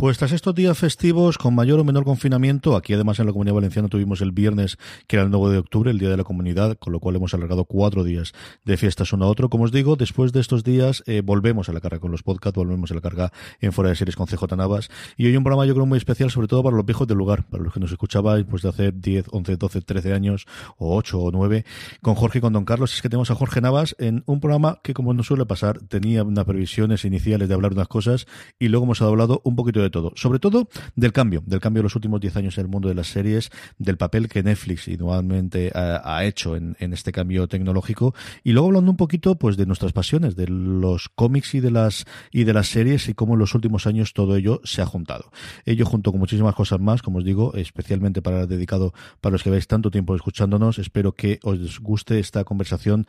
Pues tras estos días festivos con mayor o menor confinamiento, aquí además en la Comunidad Valenciana tuvimos el viernes, que era el 9 de octubre, el Día de la Comunidad, con lo cual hemos alargado cuatro días de fiestas uno a otro. Como os digo, después de estos días eh, volvemos a la carga con los podcasts, volvemos a la carga en Fuera de Series con CJ Navas. Y hoy un programa yo creo muy especial, sobre todo para los viejos del lugar, para los que nos escuchabais pues de hace 10, 11, 12, 13 años, o 8 o 9, con Jorge y con Don Carlos. Es que tenemos a Jorge Navas en un programa que, como nos suele pasar, tenía unas previsiones iniciales de hablar unas cosas y luego hemos hablado un poquito de todo. Sobre todo del cambio, del cambio de los últimos 10 años en el mundo de las series, del papel que Netflix igualmente ha, ha hecho en, en, este cambio tecnológico y luego hablando un poquito pues de nuestras pasiones, de los cómics y de las y de las series y cómo en los últimos años todo ello se ha juntado. Ello junto con muchísimas cosas más, como os digo, especialmente para dedicado para los que veis tanto tiempo escuchándonos, espero que os guste esta conversación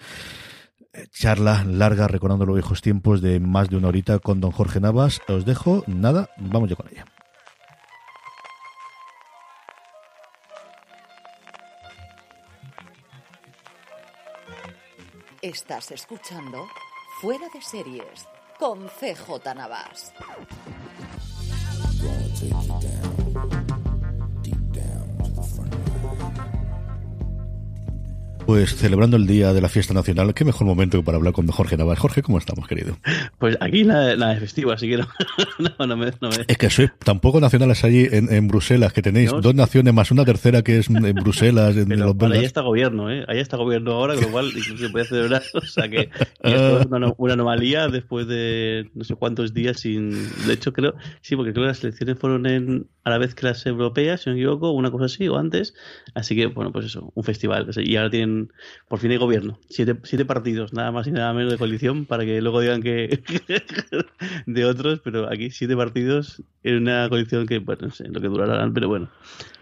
charla larga recordando los viejos tiempos de más de una horita con don Jorge Navas. Os dejo, nada, vamos ya con ella. Estás escuchando Fuera de Series con CJ Navas. Pues celebrando el día de la fiesta nacional, qué mejor momento para hablar con Jorge Navas. Jorge, ¿cómo estamos, querido? Pues aquí nada, nada de festivo, así que no, no, no, me, no, me, Es que soy tampoco nacionales allí en, en Bruselas, que tenéis dos naciones más una tercera que es en Bruselas, en Pero los ahí está gobierno, ¿eh? Ahí está gobierno ahora, con lo cual incluso se puede celebrar. O sea que esto es una, una, anomalía después de no sé cuántos días sin. De hecho, creo, sí, porque creo que las elecciones fueron en, a la vez que las europeas, si no me equivoco, una cosa así, o antes. Así que, bueno, pues eso, un festival. Y ahora tienen por fin hay gobierno. Siete, siete partidos, nada más y nada menos de coalición, para que luego digan que de otros, pero aquí siete partidos en una coalición que, bueno, no sé lo que durarán, pero bueno.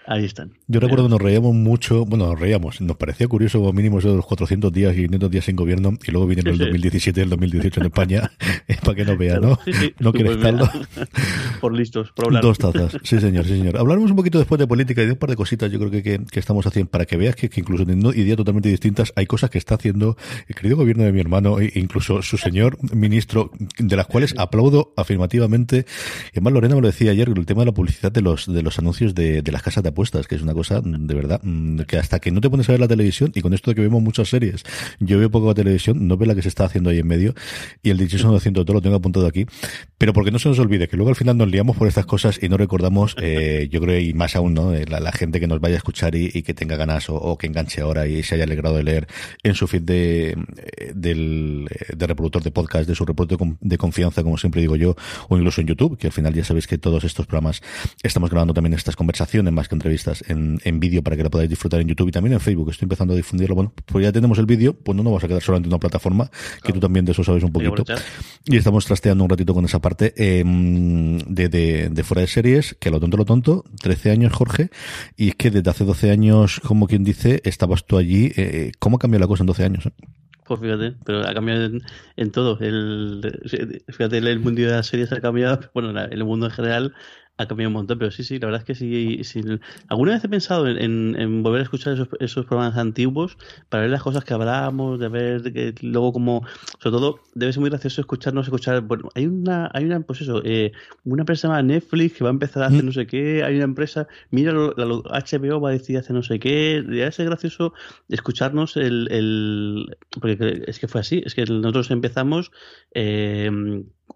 Ahí están. Yo recuerdo que nos reíamos mucho, bueno, nos reíamos, nos parecía curioso como mínimo eso de los 400 días y 500 días sin gobierno y luego sí, el 2017 y el 2018 en España, para que no vea, ¿no? Sí, sí. No quiere pues estarlo. por listos, por hablar. Dos tazas, sí señor, sí señor. Hablaremos un poquito después de política y de un par de cositas yo creo que, que, que estamos haciendo para que veas que, que incluso teniendo ideas totalmente distintas hay cosas que está haciendo el querido gobierno de mi hermano e incluso su señor ministro, de las cuales aplaudo afirmativamente. Y además Lorena me lo decía ayer, el tema de la publicidad de los, de los anuncios de, de las casas de que es una cosa de verdad, que hasta que no te pones a ver la televisión, y con esto de que vemos muchas series, yo veo poco la televisión, no veo la que se está haciendo ahí en medio, y el dichoso 200 todo lo tengo apuntado aquí, pero porque no se nos olvide que luego al final nos liamos por estas cosas y no recordamos, eh, yo creo, y más aún, ¿no? La, la, gente que nos vaya a escuchar y, y que tenga ganas o, o, que enganche ahora y se haya alegrado de leer en su feed de, del, de reproductor de podcast, de su reproductor de confianza, como siempre digo yo, o incluso en YouTube, que al final ya sabéis que todos estos programas estamos grabando también estas conversaciones más que entrevistas en, en vídeo para que lo podáis disfrutar en YouTube y también en Facebook. Estoy empezando a difundirlo. Bueno, pues ya tenemos el vídeo, pues no nos vas a quedar solamente en una plataforma, claro. que tú también de eso sabes un poquito. Y estamos trasteando un ratito con esa parte eh, de, de, de, fuera de series, que lo tonto, lo tonto, 13 años, Jorge, y es que desde hace 12 años, como quien dice, estabas tú allí. Eh, ¿Cómo ha cambiado la cosa en 12 años? Eh? Pues fíjate, pero ha cambiado en, en todo. El, fíjate, el mundo de las series ha cambiado, bueno, el mundo en general ha cambiado un montón, pero sí, sí, la verdad es que sí. sí. Alguna vez he pensado en, en, volver a escuchar esos, esos, programas antiguos para ver las cosas que hablábamos, de ver que luego como, sobre todo, debe ser muy gracioso escucharnos, escuchar, bueno, hay una, hay una, pues eso, eh, una empresa llamada Netflix que va a empezar a hacer no sé qué, hay una empresa, mira, lo, la, lo, HBO va a decidir hacer no sé qué, debe ser gracioso escucharnos el, el, porque es que fue así, es que nosotros empezamos eh,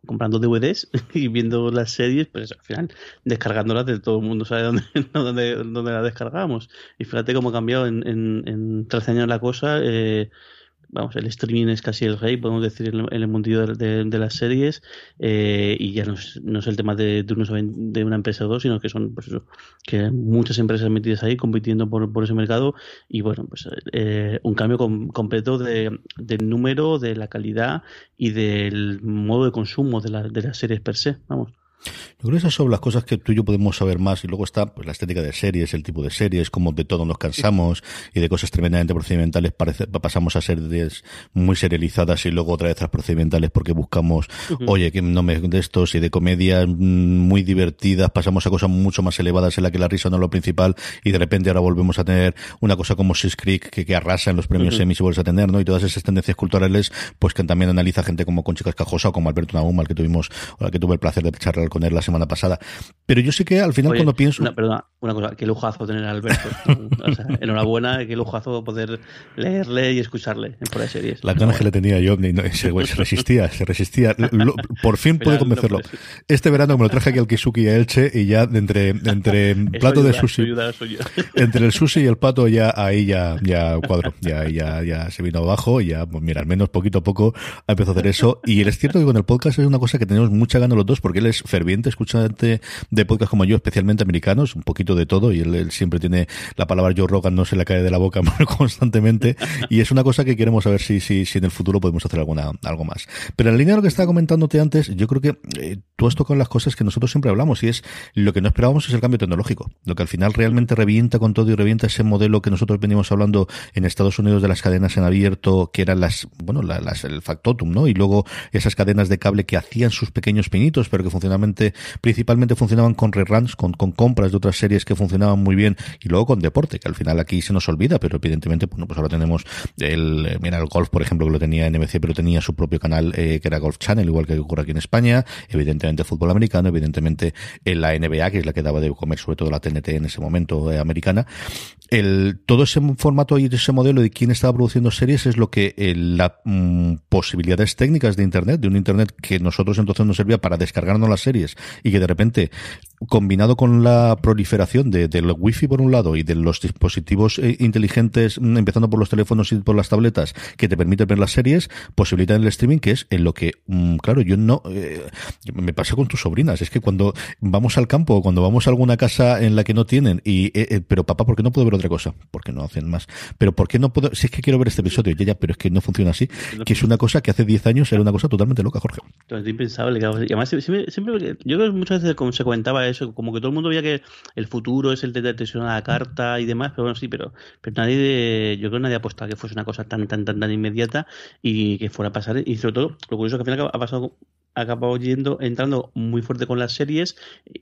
comprando DVDs y viendo las series, pues al final descargándolas de todo el mundo sabe dónde, dónde, dónde las descargamos. Y fíjate cómo ha cambiado en, en, en 13 años la cosa. Eh, vamos, el streaming es casi el rey, podemos decir, en, el mundillo de, las series, eh, y ya no es, el tema de, de, una empresa o dos, sino que son pues que muchas empresas metidas ahí compitiendo por, por ese mercado, y bueno, pues eh, un cambio completo de, del número, de la calidad y del modo de consumo de, de las series per se, vamos. Yo creo que esas son las cosas que tú y yo podemos saber más y luego está pues, la estética de series, el tipo de series, como de todo nos cansamos y de cosas tremendamente procedimentales parece, pasamos a series muy serializadas y luego otra vez las procedimentales porque buscamos, oye, que no me de estos y de comedias mm, muy divertidas, pasamos a cosas mucho más elevadas en la que la risa no es lo principal y de repente ahora volvemos a tener una cosa como Six Creek que, que arrasa en los premios Emmy y vuelves a tener, ¿no? Y todas esas tendencias culturales, pues que también analiza gente como Conchi Cascajosa o como Alberto Nahum, al que tuvimos, al que tuve el placer de charlar con él la semana pasada. Pero yo sé que al final cuando pienso... Una, perdona, una cosa, qué lujazo tener a Alberto. enhorabuena, qué lujazo poder leerle y escucharle por las series. Las ganas que le tenía yo, se, resistía, se resistía. por fin pude convencerlo. Este verano me lo traje aquí al Kisuki y a Elche y ya entre, entre plato de sushi, entre el sushi y el pato ya ahí ya, ya cuadro, ya, ya, ya se vino abajo y ya, pues mira, al menos poquito a poco empezó a hacer eso. Y es cierto que con el podcast es una cosa que tenemos mucha gana los dos porque él es ferviente escuchante de podcast como yo, especialmente americanos, un poquito de todo, y él, siempre tiene la palabra Joe Rogan, no se le cae de la boca constantemente, y es una cosa que queremos saber si, si, si en el futuro podemos hacer alguna, algo más. Pero en la línea de lo que estaba comentándote antes, yo creo que eh, tú has tocado las cosas que nosotros siempre hablamos, y es lo que no esperábamos es el cambio tecnológico, lo que al final realmente revienta con todo y revienta ese modelo que nosotros venimos hablando en Estados Unidos de las cadenas en abierto, que eran las, bueno, las, el factotum, ¿no? Y luego esas cadenas de cable que hacían sus pequeños pinitos, pero que funcionalmente principalmente funcionaban con reruns, con, con compras de otras series que funcionaban muy bien y luego con deporte, que al final aquí se nos olvida, pero evidentemente, bueno, pues ahora tenemos el, eh, mira, el golf, por ejemplo, que lo tenía NBC, pero tenía su propio canal, eh, que era Golf Channel, igual que ocurre aquí en España, evidentemente fútbol americano, evidentemente en la NBA, que es la que daba de comer sobre todo la TNT en ese momento eh, americana. El, todo ese formato y ese modelo de quién estaba produciendo series es lo que la mm, posibilidades técnicas de Internet, de un Internet que nosotros entonces nos servía para descargarnos las series y que de repente combinado con la proliferación de, del wifi por un lado y de los dispositivos eh, inteligentes, mm, empezando por los teléfonos y por las tabletas, que te permiten ver las series, posibilitan el streaming, que es en lo que, mm, claro, yo no, eh, me pasa con tus sobrinas, es que cuando vamos al campo o cuando vamos a alguna casa en la que no tienen, y, eh, pero papá, ¿por qué no puedo ver otra cosa? Porque no hacen más. Pero ¿por qué no puedo, si es que quiero ver este episodio, ya, ya, pero es que no funciona así, que es una cosa que hace 10 años era una cosa totalmente loca, Jorge. Es impensable, y además siempre, siempre, yo creo que muchas veces como se comentaba eso, como que todo el mundo veía que el futuro es el de atención a la carta y demás, pero bueno, sí, pero, pero nadie, yo creo que nadie apostaba que fuese una cosa tan, tan, tan, tan inmediata y que fuera a pasar. Y sobre todo, lo curioso es que al final ha pasado acabado yendo, entrando muy fuerte con las series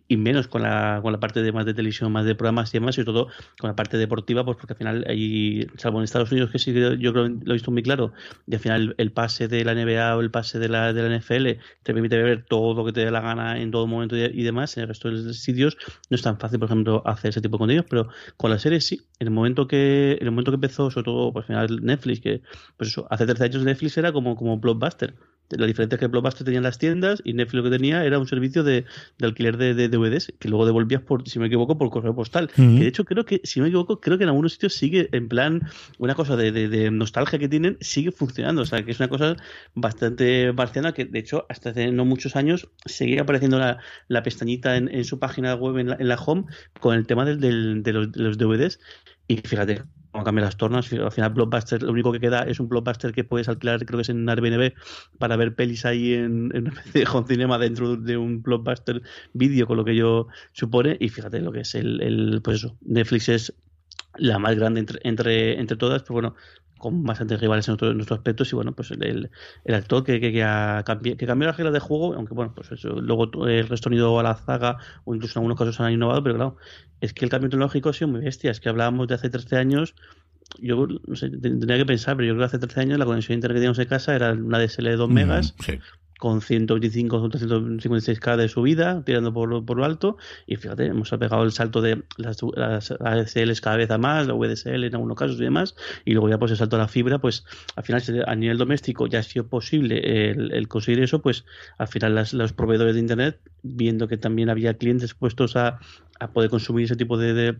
y menos con la, con la parte de más de televisión, más de programas y demás, y sobre todo con la parte deportiva, pues porque al final hay, salvo en Estados Unidos, que sí yo creo lo he visto muy claro, y al final el pase de la NBA o el pase de la, de la NFL te permite ver todo lo que te dé la gana en todo momento y, demás, en el resto de los sitios no es tan fácil, por ejemplo, hacer ese tipo de contenidos, pero con las series sí, en el momento que, en el momento que empezó, sobre todo, pues al final Netflix, que pues eso, hace 13 años Netflix era como, como Blockbuster, la diferencia es que Blockbuster tenía las tiendas y Netflix lo que tenía era un servicio de, alquiler de, DVDs que luego devolvías por, si me equivoco, por correo postal. Que de hecho creo que, si me equivoco, creo que en algunos sitios sigue en plan una cosa de, nostalgia que tienen, sigue funcionando. O sea, que es una cosa bastante marciana que de hecho hasta hace no muchos años seguía apareciendo la, la pestañita en, su página web en la, home con el tema del, de, los, de los DVDs. Y fíjate, como cambian las tornas. Al final, Blockbuster, lo único que queda es un Blockbuster que puedes alquilar, creo que es en Airbnb, para ver pelis ahí en, en Home Cinema dentro de un Blockbuster vídeo, con lo que yo supone. Y fíjate lo que es el, el pues eso, Netflix es la más grande entre, entre, entre todas, pero bueno, con bastantes rivales en, otro, nuestros aspectos y bueno, pues el, el actor que, que, que, ha cambiado, que cambió las reglas de juego, aunque bueno, pues eso, luego el resto han ido a la zaga o incluso en algunos casos han innovado, pero claro, es que el cambio tecnológico ha sido muy bestia, es que hablábamos de hace 13 años yo no sé, tendría que pensar, pero yo creo que hace 13 años la conexión de internet que teníamos en casa era una DSL de 2 megas, sí con 125 o 156K de subida, tirando por, lo alto. Y fíjate, hemos pegado el salto de las, las ADSLs cada vez a más, la VDSL en algunos casos y demás. Y luego ya pues el salto a la fibra, pues al final a nivel doméstico ya ha sido posible el, conseguir eso, pues al final los proveedores de Internet, viendo que también había clientes puestos a, a poder consumir ese tipo de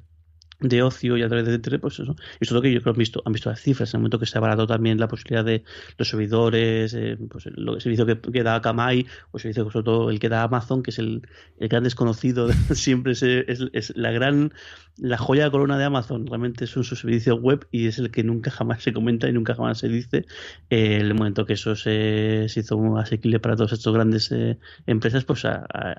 ocio y a través de Internet, pues eso. Y sobre todo que yo creo que han visto, han visto las cifras, en el momento que se ha baratado también la posibilidad de los servidores, eh, pues el, servicio que, que, da Akamai, o el servicio sobre todo el que da Amazon, que es el, el gran desconocido, siempre es, es, la gran, la joya de corona de Amazon, realmente es un su servicio web y es el que nunca jamás se comenta y nunca jamás se dice. Eh, el momento que eso se, se hizo asequible para todas estas grandes eh, empresas, pues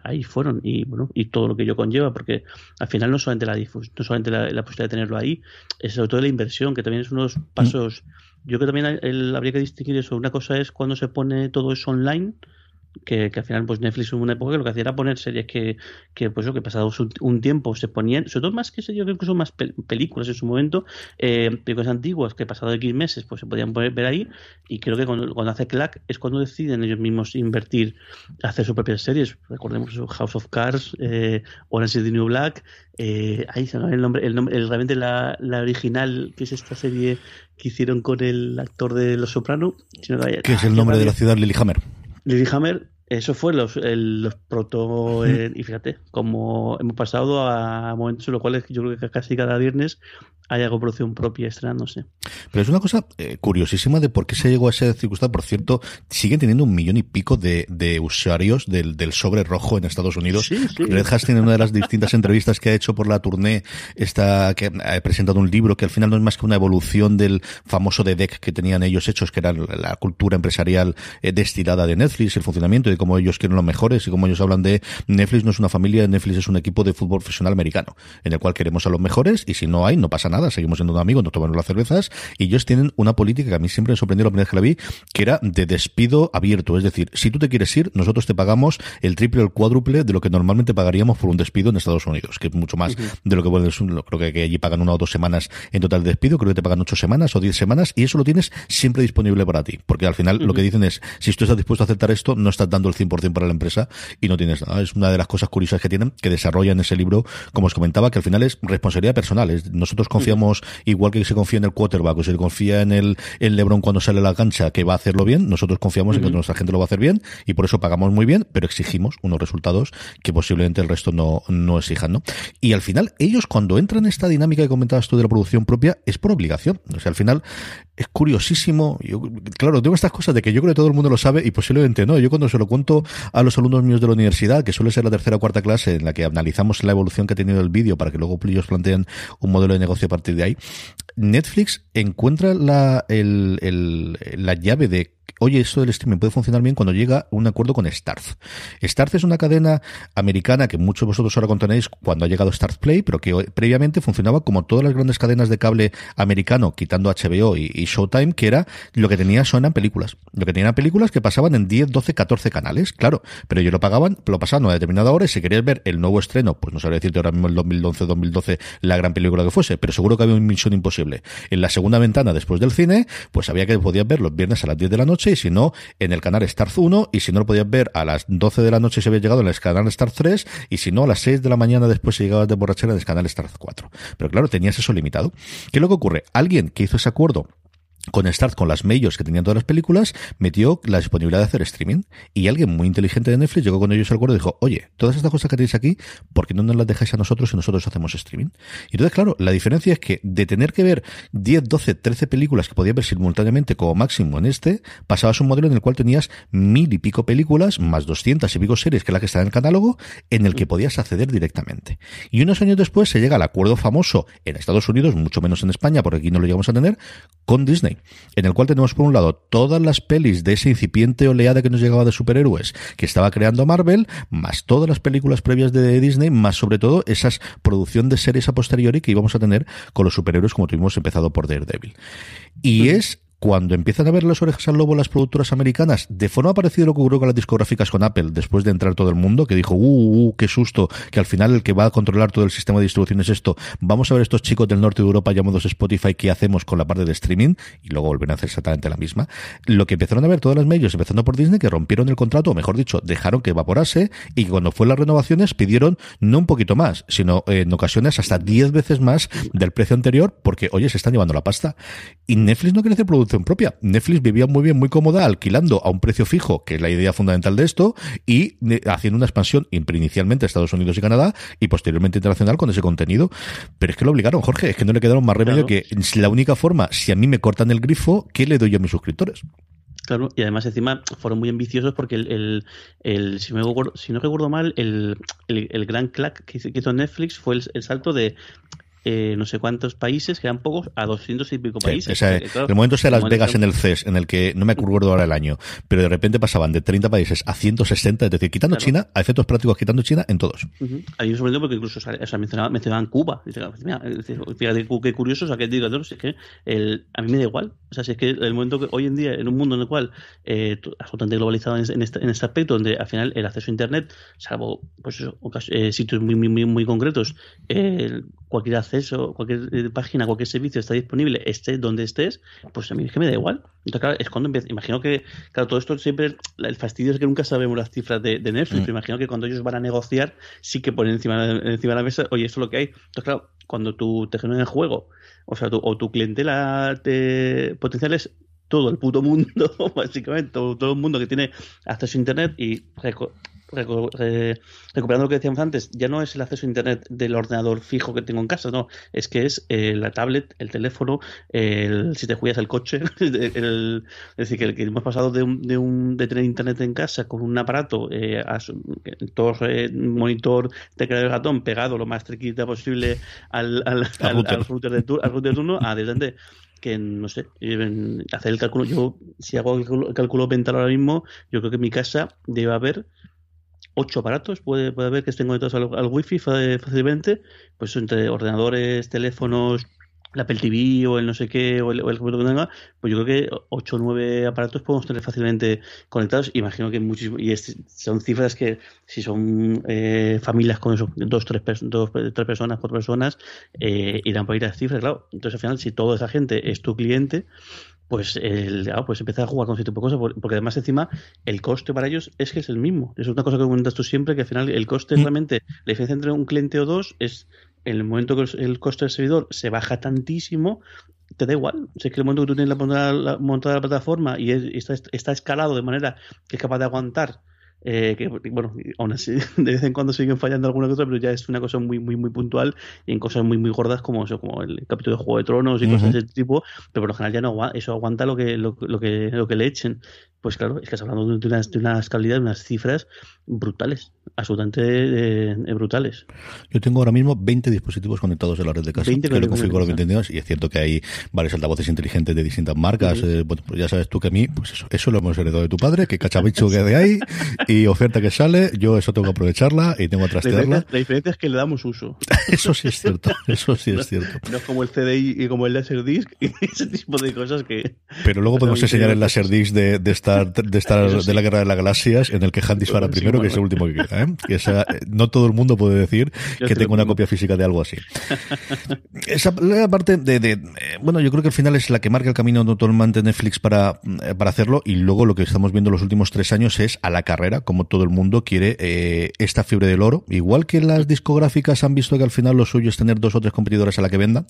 ahí fueron y bueno, y todo lo que ello conlleva, porque al final no solamente la difusión, no solamente la la posibilidad de tenerlo ahí, sobre todo la inversión, que también es uno de los mm. pasos. Yo creo que también habría que distinguir eso. Una cosa es cuando se pone todo eso online, que, al final pues Netflix en una época lo que hacía era poner series que, que pues que pasado un, tiempo se ponían, sobre todo más que series, que incluso más películas en su momento, eh, películas antiguas que pasado X meses pues se podían poner, ver ahí y creo que cuando, hace Clack es cuando deciden ellos mismos invertir, hacer sus propias series, recordemos House of Cards, eh, Orange is the New Black, eh, ahí se el nombre, el nombre, realmente la, la original que es esta serie que hicieron con el actor de Los Soprano, que es el nombre de la ciudad Lilyhammer. Lilyhammer, eso fue los, los proto. Eh, y fíjate, como hemos pasado a momentos en los cuales yo creo que casi cada viernes hay algo producción propia estrenándose. Pero es una cosa eh, curiosísima de por qué se llegó a esa circunstancia. Por cierto, siguen teniendo un millón y pico de, de usuarios del, del, sobre rojo en Estados Unidos. Sí, Red Hastings, en una de las distintas entrevistas que ha hecho por la tournée, está, que ha presentado un libro que al final no es más que una evolución del famoso de deck que tenían ellos hechos, que era la cultura empresarial eh, destilada de Netflix, el funcionamiento y cómo ellos quieren los mejores y cómo ellos hablan de Netflix no es una familia, Netflix es un equipo de fútbol profesional americano, en el cual queremos a los mejores y si no hay, no pasa nada seguimos siendo amigos, nos tomamos las cervezas, y ellos tienen una política que a mí siempre me sorprendió la primera vez que la vi, que era de despido abierto, es decir, si tú te quieres ir, nosotros te pagamos el triple o el cuádruple de lo que normalmente pagaríamos por un despido en Estados Unidos, que es mucho más de lo que bueno, creo que allí pagan una o dos semanas en total de despido, creo que te pagan ocho semanas o diez semanas, y eso lo tienes siempre disponible para ti, porque al final lo que dicen es, si tú estás dispuesto a aceptar esto, no estás dando el 100% para la empresa y no tienes nada. Es una de las cosas curiosas que tienen, que desarrollan ese libro, como os comentaba, que al final es responsabilidad personal. nosotros confiamos igual que se confía en el quarterback o se confía en el, el LeBron cuando sale a la cancha que va a hacerlo bien, nosotros confiamos en que nuestra gente lo va a hacer bien y por eso pagamos muy bien, pero exigimos unos resultados que posiblemente el resto no, no exijan, ¿no? Y al final, ellos cuando entran en esta dinámica que comentabas tú de la producción propia, es por obligación. O sea, al final, es curiosísimo. Yo, claro, tengo estas cosas de que yo creo que todo el mundo lo sabe y posiblemente no. Yo cuando se lo cuento a los alumnos míos de la universidad, que suele ser la tercera o cuarta clase en la que analizamos la evolución que ha tenido el vídeo para que luego ellos planteen un modelo de negocio a partir de ahí, Netflix encuentra la, el, el, la llave de oye, esto del streaming puede funcionar bien cuando llega un acuerdo con Starz. Starz es una cadena americana que muchos de vosotros ahora contenéis cuando ha llegado Starz Play, pero que previamente funcionaba como todas las grandes cadenas de cable americano, quitando HBO y, Showtime, que era lo que tenía son películas. Lo que tenían películas que pasaban en 10, 12, 14 canales, claro, pero ellos lo pagaban, lo pasaban a determinada hora y si querías ver el nuevo estreno, pues no sabría decirte ahora mismo el 2011, 2012, la gran película que fuese, pero seguro que había una misión imposible. En la segunda ventana después del cine, pues había que podías ver los viernes a las 10 de la noche y si no, en el canal Star 1 y si no lo podías ver a las 12 de la noche se había llegado en el canal Star 3 y si no a las 6 de la mañana después se llegaba de borrachera en el canal Star 4. Pero claro, tenías eso limitado. ¿Qué es lo que ocurre? Alguien que hizo ese acuerdo con Start, con las majors que tenían todas las películas, metió la disponibilidad de hacer streaming. Y alguien muy inteligente de Netflix llegó con ellos al acuerdo y dijo, oye, todas estas cosas que tenéis aquí, ¿por qué no nos las dejáis a nosotros y nosotros hacemos streaming? Y entonces, claro, la diferencia es que de tener que ver 10, 12, 13 películas que podías ver simultáneamente como máximo en este, pasabas un modelo en el cual tenías mil y pico películas, más 200 y pico series, que es la que está en el catálogo, en el que podías acceder directamente. Y unos años después se llega al acuerdo famoso en Estados Unidos, mucho menos en España, porque aquí no lo llegamos a tener, con Disney en el cual tenemos por un lado todas las pelis de ese incipiente oleada que nos llegaba de superhéroes que estaba creando Marvel, más todas las películas previas de Disney, más sobre todo esas producción de series a posteriori que íbamos a tener con los superhéroes como tuvimos empezado por Daredevil. Y es cuando empiezan a ver las orejas al lobo las productoras americanas, de forma parecida a lo que ocurrió con las discográficas con Apple, después de entrar todo el mundo, que dijo, uh, uh, uh, qué susto, que al final el que va a controlar todo el sistema de distribución es esto. Vamos a ver estos chicos del norte de Europa llamados Spotify, qué hacemos con la parte de streaming, y luego volvieron a hacer exactamente la misma. Lo que empezaron a ver todas las medios, empezando por Disney, que rompieron el contrato, o mejor dicho, dejaron que evaporase, y cuando fue las renovaciones pidieron no un poquito más, sino eh, en ocasiones hasta 10 veces más del precio anterior, porque, oye, se están llevando la pasta. Y Netflix no quiere hacer producción propia. Netflix vivía muy bien, muy cómoda, alquilando a un precio fijo, que es la idea fundamental de esto, y eh, haciendo una expansión inicialmente a Estados Unidos y Canadá y posteriormente internacional con ese contenido. Pero es que lo obligaron, Jorge, es que no le quedaron más remedio que la única forma, si a mí me cortan el grifo, ¿qué le doy yo a mis suscriptores? Claro, y además encima fueron muy ambiciosos porque el, el, si, me si no recuerdo mal, el, el, gran clack que hizo Netflix fue el salto de eh, no sé cuántos países, que eran pocos, a 200 y pico países. el momento de Las Vegas en el CES, en el que no me acuerdo ahora el año, pero de repente pasaban de 30 países a 160, es decir, quitando China, a efectos prácticos quitando China en todos. Uh -huh. Ahí sorprendido porque incluso o sea, mencionaban, mencionaban, Cuba. fíjate qué curioso, o sea, que digo, es que el, a mí me da igual. O sea, si es que el momento que hoy en día, en un mundo en el cual eh, absolutamente globalizado en, en, este, en este aspecto, donde al final el acceso a Internet, salvo pues eso, eh, sitios muy, muy, muy concretos, eh, cualquier acceso, cualquier eh, página, cualquier servicio está disponible, esté donde estés, pues a mí es que me da igual. Entonces, claro, es cuando empiezo. Imagino que, claro, todo esto siempre, el fastidio es que nunca sabemos las cifras de, Netflix, mm. imagino que cuando ellos van a negociar, sí que ponen encima, encima de la mesa, oye, esto es lo que hay. Entonces, claro, cuando tú te generas el juego, o sea, tu, o tu clientela te, potencial es todo el puto mundo, básicamente, todo, todo, el mundo que tiene acceso a Internet y recuperando lo que decíamos antes, ya no es el acceso a Internet del ordenador fijo que tengo en casa, no, es que es eh, la tablet, el teléfono, el, si te juegas el coche, el, es decir, que, que, hemos pasado de, un, de, un, de tener Internet en casa con un aparato, eh, a monitor, teclado de ratón pegado lo más cerquita posible al, al, al, al router. de turno, al router de turno a desde que no sé, hacer el cálculo, yo si hago el cálculo mental ahora mismo, yo creo que en mi casa debe haber ocho aparatos, puede, puede haber que estén conectados al, al wifi fácilmente, pues entre ordenadores, teléfonos, la Apple TV o el no sé qué o el, o el que tenga, pues yo creo que 8 o 9 aparatos podemos tener fácilmente conectados. Imagino que muchísimo, y son cifras que si son eh, familias con eso, dos, tres, dos, tres personas, cuatro personas, eh, irán por ir a cifras, claro. Entonces al final, si toda esa gente es tu cliente, pues, el, ah, pues empezar a jugar con ese tipo de cosas, porque además encima el coste para ellos es que es el mismo. Es una cosa que comentas tú siempre, que al final el coste mm. realmente, la diferencia entre un cliente o dos es en el momento que el coste del servidor se baja tantísimo, te da igual. Si es que el momento que tú tienes la montada la, montada la plataforma y está, está escalado de manera que es capaz de aguantar eh, que bueno, aún así de vez en cuando siguen fallando alguna cosa, pero ya es una cosa muy muy muy puntual y en cosas muy muy gordas como eso, como el capítulo de Juego de Tronos y cosas de ese tipo, pero por lo general ya no eso aguanta lo que lo, lo que lo que le echen. Pues claro, es que estás hablando de unas, de unas calidades, unas cifras brutales, absolutamente eh, brutales. Yo tengo ahora mismo 20 dispositivos conectados en la red de casa, 20 que lo configuro 20 y es cierto que hay varios altavoces inteligentes de distintas marcas. Eh, bueno, pues ya sabes tú que a mí, pues eso, eso lo hemos heredado de tu padre, que cachabicho que de ahí y oferta que sale, yo eso tengo que aprovecharla y tengo que trastearla. La diferencia, es que le damos uso. eso sí es cierto, eso sí es cierto. No, no es como el CDI y como el Laserdisc y ese tipo de cosas que... Pero luego podemos enseñar el Laserdisc de, de esta de estar de la guerra de las galaxias en el que Han dispara primero, que es el último que queda. ¿eh? Que esa, no todo el mundo puede decir que tengo una copia física de algo así. esa la parte de, de, bueno, yo creo que al final es la que marca el camino totalmente Netflix para, para hacerlo y luego lo que estamos viendo los últimos tres años es a la carrera, como todo el mundo quiere eh, esta fiebre del oro. Igual que las discográficas han visto que al final lo suyo es tener dos o tres competidores a la que vendan.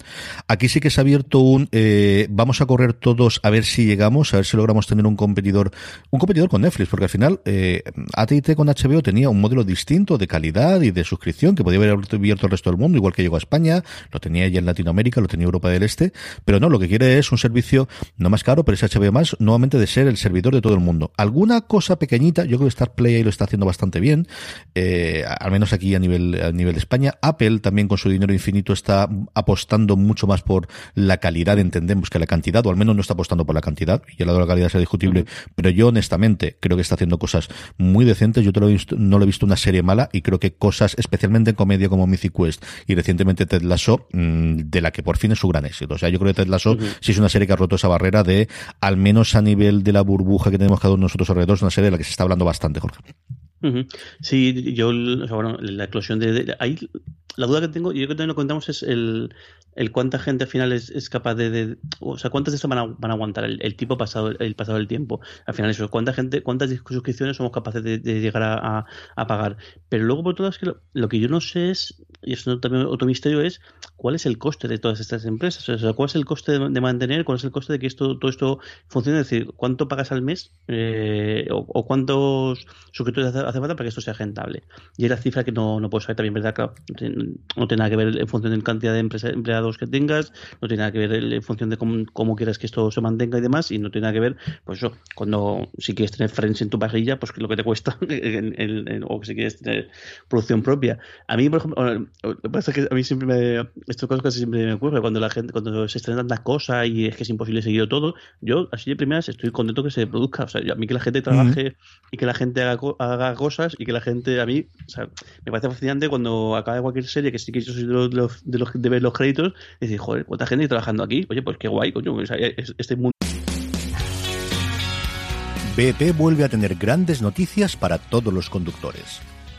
Aquí sí que se ha abierto un eh, vamos a correr todos a ver si llegamos, a ver si logramos tener un competidor un competidor con Netflix, porque al final eh, AT&T con HBO tenía un modelo distinto de calidad y de suscripción que podía haber abierto el resto del mundo, igual que llegó a España, lo tenía ya en Latinoamérica, lo tenía Europa del Este, pero no, lo que quiere es un servicio no más caro, pero es HBO más, nuevamente de ser el servidor de todo el mundo. Alguna cosa pequeñita, yo creo que Star Play ahí lo está haciendo bastante bien, eh, al menos aquí a nivel, a nivel de España. Apple también con su dinero infinito está apostando mucho más por la calidad, entendemos que la cantidad, o al menos no está apostando por la cantidad, y el lado de la calidad sea discutible, pero yo honestamente creo que está haciendo cosas muy decentes. Yo te lo he visto, no lo he visto una serie mala y creo que cosas, especialmente en comedia como Mythic Quest y recientemente Ted Lasso, mmm, de la que por fin es su gran éxito. O sea, yo creo que Ted Lasso uh -huh. sí es una serie que ha roto esa barrera de, al menos a nivel de la burbuja que tenemos cada uno de nosotros alrededor, es una serie de la que se está hablando bastante, Jorge. Sí, yo, bueno, la eclosión de, ahí, la duda que tengo, yo creo que también lo contamos es el, el cuánta gente al final es, es capaz de, o sea, cuántas de estas van a, van a aguantar el, el, tipo pasado, el pasado del tiempo. Al final eso, cuánta gente, cuántas suscripciones somos capaces de, llegar a, a, pagar. Pero luego por todo es que lo, lo, que yo no sé es y eso también otro misterio, es cuál es el coste de todas estas empresas. O sea, cuál es el coste de, mantener, cuál es el coste de que esto todo esto funcione. Es decir, cuánto pagas al mes eh, o, cuántos suscriptores hace, falta para que esto sea rentable. Y es la cifra que no, no puedo saber también, ¿verdad? No tiene nada que ver en función de la cantidad de empleados que tengas, no tiene nada que ver en función de cómo, quieras que esto se mantenga y demás, y no tiene nada que ver, pues eso, cuando si quieres tener friends en tu parrilla, pues lo que te cuesta, o si quieres tener producción propia. A mí, por ejemplo, lo que pasa es que a mí siempre me, esto cosas siempre me ocurre, cuando la gente, cuando se estrenan tantas cosas y es que es imposible seguir todo, yo así de primeras estoy contento que se produzca, o sea, a mí que la gente trabaje y que la gente haga, haga, cosas y que la gente, a mí, o sea, me parece fascinante cuando acaba cualquier serie, que sí que yo soy de los, de los, de ver los créditos, y decir, joder, ¿cuánta gente trabajando aquí? Oye, pues qué guay, coño, o sea, este mundo BP vuelve a tener grandes noticias para todos los conductores.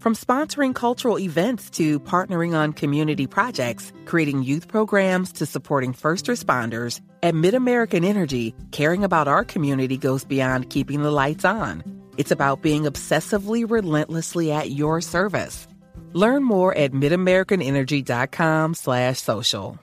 From sponsoring cultural events to partnering on community projects, creating youth programs to supporting first responders, at MidAmerican Energy, caring about our community goes beyond keeping the lights on. It's about being obsessively relentlessly at your service. Learn more at midamericanenergy.com slash social.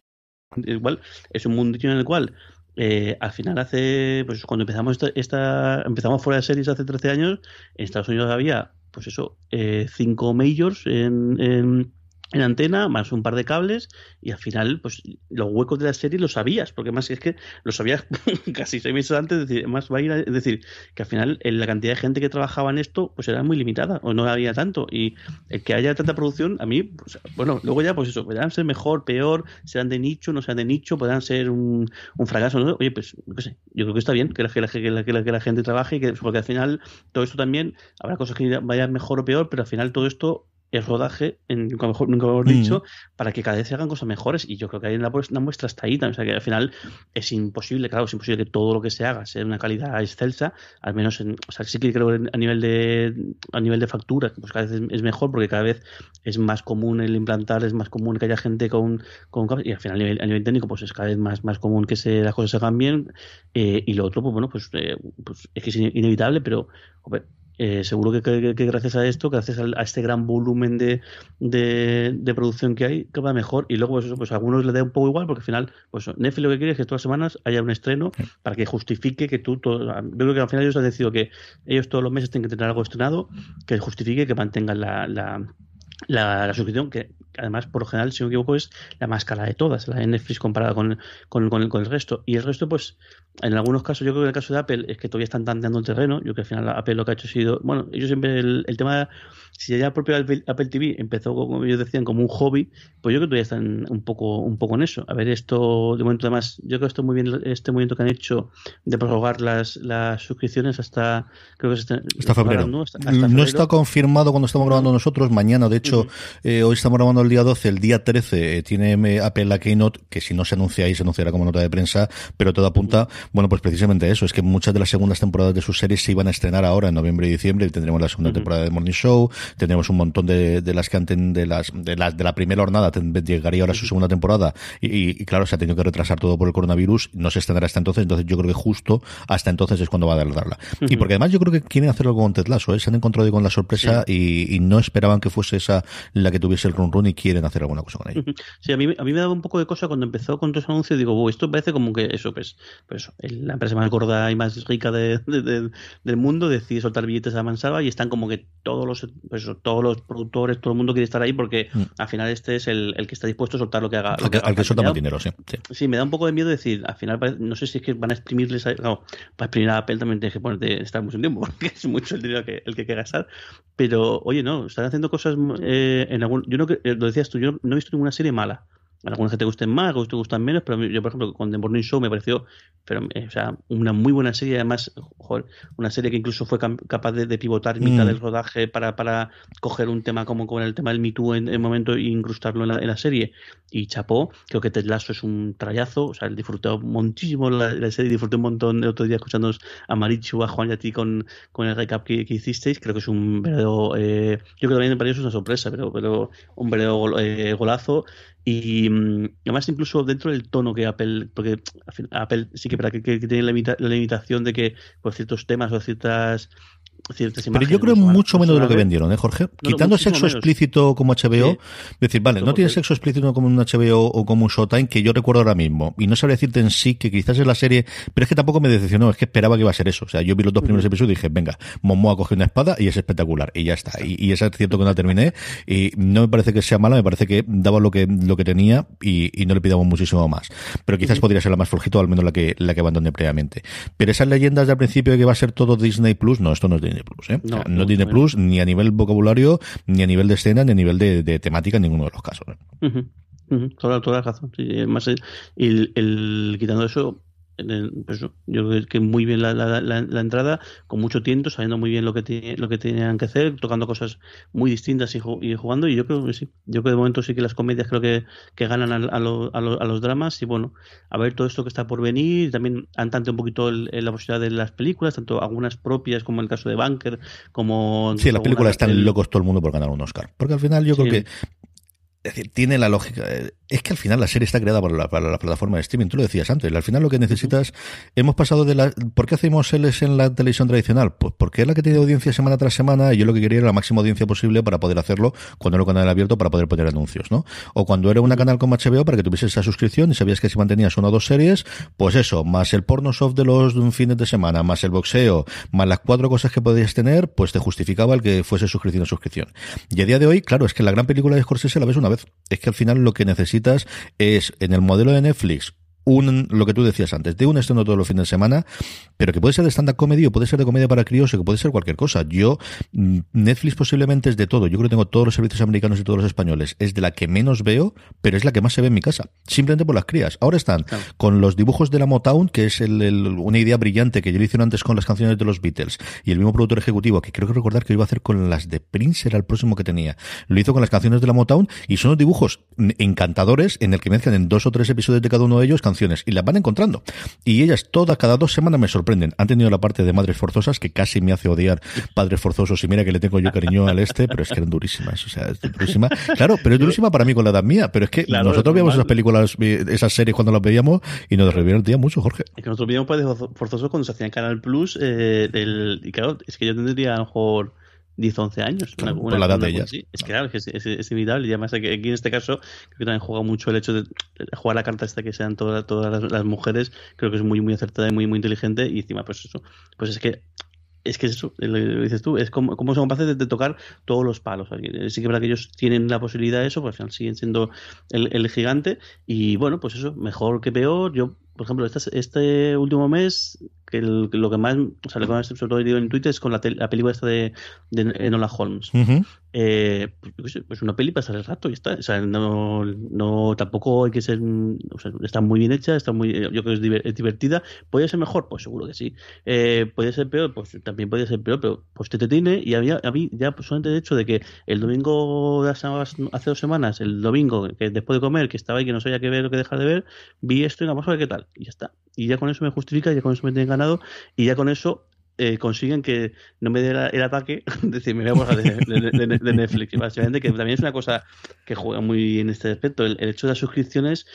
Igual, es un mundillo en el cual eh, al final hace, pues cuando empezamos esta, esta, empezamos fuera de series hace 13 años, en Estados Unidos había pues eso, eh, cinco majors en, en, en antena, más un par de cables, y al final, pues los huecos de la serie los sabías, porque más es que lo sabías casi seis meses antes, es decir, más va a ir es decir, que al final la cantidad de gente que trabajaba en esto, pues era muy limitada, o no había tanto, y el que haya tanta producción, a mí, pues, bueno, luego ya, pues eso, podrán ser mejor, peor, serán de nicho, no sean de nicho, podrán ser un, un fracaso, ¿no? Oye, pues, no sé, yo creo que está bien que la, que la, que la, que la gente trabaje, que, porque al final todo esto también, habrá cosas que vayan mejor o peor, pero al final todo esto el rodaje, en, nunca mejor, nunca hemos dicho, mm. para que cada vez se hagan cosas mejores. Y yo creo que hay una, una muestra hasta ahí. O sea, que al final es imposible, claro, es imposible que todo lo que se haga sea de una calidad excelsa, al menos en, o sea, sí que creo que a nivel de a nivel de factura, pues cada vez es mejor porque cada vez es más común el implantar, es más común que haya gente con, con y al final a nivel, a nivel técnico, pues es cada vez más, más común que se, las cosas se hagan bien. Eh, y lo otro, pues bueno, pues, eh, pues es que es inevitable, pero eh, seguro que, gracias a esto, gracias a, este gran volumen de, de, producción que hay, que va mejor. Y luego, pues, pues a algunos le da un poco igual, porque al final, pues Netflix lo que quiere es que todas las semanas haya un estreno para que justifique que tú, todo, yo creo que al final ellos han decidido que ellos todos los meses tienen que tener algo estrenado que justifique que mantengan la, la, la suscripción, que además, por lo general, si no me equivoco, es la más cara de todas, la de Netflix comparada con, con, con, el, con, el, resto. Y el resto, pues, en algunos casos, yo creo que en el caso de Apple es que todavía están tanteando el terreno. Yo creo que al final Apple lo que ha hecho ha sido, bueno, ellos siempre, el, el tema, si ya el propio Apple, TV empezó, como ellos decían, como un hobby, pues yo creo que todavía están un poco, un poco en eso. A ver, esto, de momento, además, yo creo que esto muy bien, este movimiento que han hecho de prorrogar las, las suscripciones hasta, creo que está, hasta febrero. ¿no? no está confirmado cuando estamos grabando nosotros, mañana, de hecho, eh, hoy estamos grabando el día 12, el día 13 eh, tiene Apple la Keynote, que si no se anuncia ahí, se anunciará como nota de prensa, pero todo apunta, bueno, pues precisamente eso, es que muchas de las segundas temporadas de sus series se iban a estrenar ahora en noviembre y diciembre, y tendremos la segunda temporada de Morning Show, tendremos un montón de, de las que antes de las, de las, de la primera jornada, llegaría ahora su segunda temporada, y, claro, se ha tenido que retrasar todo por el coronavirus, no se estrenará hasta entonces, entonces yo creo que justo hasta entonces es cuando va a darla. Y porque además yo creo que quieren hacerlo con Ted Lasso, ¿eh? se han encontrado con la sorpresa y, y, no esperaban que fuese esa la que tuviese el run run y quieren hacer alguna cosa con ella. Sí, a mí, a mí me daba un poco de cosa cuando empezó con todos los anuncios. Digo, esto parece como que eso, pues, pues la empresa más gorda y más rica de, del mundo decide soltar billetes a mansalva y están como que todos los, pues, todos los productores, todo el mundo quiere estar ahí porque mm. al final este es el, el, que está dispuesto a soltar lo que haga. al que, al que suelta más dinero, sí, sí, me da un poco de miedo decir, al final, no sé si es que van a exprimirles. A, no, para exprimir a Apple también tienes que ponerte, estar mucho tiempo porque es mucho el dinero que, el que hay que gastar. Pero, oye, no, están haciendo cosas eh, en algún. Yo no, eh, decías tú, yo no he visto ninguna serie mala algunos que te gusten más, algunos que te gustan menos, pero yo, por ejemplo, con The Morning Show me pareció pero, eh, o sea, una muy buena serie, además, una serie que incluso fue capaz de, pivotar en mitad mm. del rodaje para, para coger un tema como con el tema del Me Too en el momento e incrustarlo en la, en la, serie. Y chapó, creo que Ted Lasso es un trayazo, o sea, disfruté muchísimo la, serie, disfruté un montón el otro día escuchando a Marichu, a Juan y a ti con, con el recap que, hicisteis, creo que es un verdadero, eh, yo creo que también para ellos es una sorpresa, pero, pero un verdadero eh, golazo y mm, además incluso dentro del tono que Apple, porque Apple sí que, para que, tiene la, la, limitación de que por ciertos temas o ciertas pero yo creo mucho menos de lo que vendieron, ¿eh, Jorge? Quitando sexo explícito como HBO, decir, vale, no tiene sexo explícito como un HBO o como un Showtime que yo recuerdo ahora mismo. Y no sabría decirte en sí que quizás es la serie, pero es que tampoco me decepcionó, es que esperaba que iba a ser eso. O sea, yo vi los dos primeros episodios y dije, venga, Momoa coge una espada y es espectacular. Y ya está. Y, y es cierto que no la terminé. Y no me parece que sea mala, me parece que daba lo que, lo que tenía y, no le pidamos muchísimo más. Pero quizás podría ser la más flojito, al menos la que, la que abandoné previamente. Pero esas leyendas de al principio de que va a ser todo Disney Plus, no, esto no es Plus, ¿eh? No, tiene plus ni a nivel vocabulario, ni a nivel de escena, ni a nivel de, temática en ninguno de los casos. toda, la razón. además, el, el, quitando eso, pues yo creo que muy bien la, la, la, entrada, con mucho tiento, sabiendo muy bien lo que lo que tenían que hacer, tocando cosas muy distintas y, jugando. Y yo creo que sí, yo creo que de momento sí que las comedias creo que, que ganan a, a, a, los dramas. Y bueno, a ver todo esto que está por venir. También han tanto un poquito la posibilidad de las películas, tanto algunas propias como el caso de Bunker, como. Sí, las películas están locos todo el mundo por ganar un Oscar. Porque al final yo creo que es decir, tiene la lógica. Es que al final la serie está creada para la, plataforma de streaming. Tú lo decías antes. Al final lo que necesitas. Hemos pasado de la. ¿Por qué hacemos L's en la televisión tradicional? Pues porque es la que tiene audiencia semana tras semana y yo lo que quería era la máxima audiencia posible para poder hacerlo cuando era un canal abierto para poder poner anuncios, ¿no? O cuando era una canal como HBO para que tuviese esa suscripción y sabías que si mantenías una o dos series, pues eso, más el porno soft de los fines de semana, más el boxeo, más las cuatro cosas que podías tener, pues te justificaba el que fuese suscripción a suscripción. Y a día de hoy, claro, es que la gran película de Scorsese la ves una vez es que al final lo que necesitas es, en el modelo de Netflix, un, lo que tú decías antes, de un estreno todos los fines de semana, pero que puede ser de stand-up comedy o puede ser de comedia para críos o que puede ser cualquier cosa. Yo, mm, Netflix posiblemente es de todo. Yo creo que tengo todos los servicios americanos y todos los españoles. Es de la que menos veo, pero es la que más se ve en mi casa. Simplemente por las crías. Ahora están con los dibujos de la Motown, que es el, una idea brillante que yo le hicieron antes con las canciones de los Beatles, y el mismo productor ejecutivo, que creo que recordar que iba a hacer con las de Prince, era el próximo que tenía. Lo hizo con las canciones de la Motown, y son los dibujos encantadores en el que mezclan en dos o tres episodios de cada uno de ellos y las van encontrando. Y ellas todas, cada dos semanas me sorprenden. Han tenido la parte de madres forzosas que casi me hace odiar padres forzosos y mira que le tengo yo cariño al este, pero es que eran durísimas. O sea, es durísima. Claro, pero es durísima para mí con la edad mía. Pero es que nosotros veíamos esas películas, esas series cuando las veíamos y nos día mucho, Jorge. Es que nosotros veíamos padres forzosos cuando se hacía en Canal Plus. Eh, del, y claro, es que yo tendría a lo mejor 10 11 años. por la edad de ellas. Es que claro, es, es, es, inevitable. Y además aquí en este caso creo que también juega mucho el hecho de jugar la carta esta que sean todas, todas las, mujeres. Creo que es muy, muy acertada y muy, muy inteligente. Y encima, pues eso, pues es que es que eso, lo dices tú, es como, como son capaces de, tocar todos los palos. Sí que para que ellos tienen la posibilidad de eso, pues siguen siendo el, el, gigante. Y bueno, pues eso, mejor que peor. Yo, por ejemplo, este, este último mes que lo que más, o sea, lo que más sobre todo en Twitter es con la, la película esta de, de Enola Holmes. eh, pues, pues, una peli para el rato y está. O sea, no, no, tampoco hay que ser, o sea, está muy bien hecha, está muy, yo creo que es, divertida. ¿Puede ser mejor? Pues seguro que sí. Eh, ¿Puede ser peor? Pues también puede ser peor, pero pues te, tiene y había, a mí ya solamente el hecho de que el domingo de hace dos semanas, el domingo, que después de comer, que estaba ahí, que no sabía qué ver o qué dejar de ver, vi esto y vamos a ver qué tal. Y ya está. Y ya con eso me justifica, ya con eso me tiene ganado, y ya con eso eh, consiguen que no me dé el ataque, decir, me voy a de, de, de, Netflix. Básicamente, que también es una cosa que juega muy en este aspecto. El, hecho de las suscripciones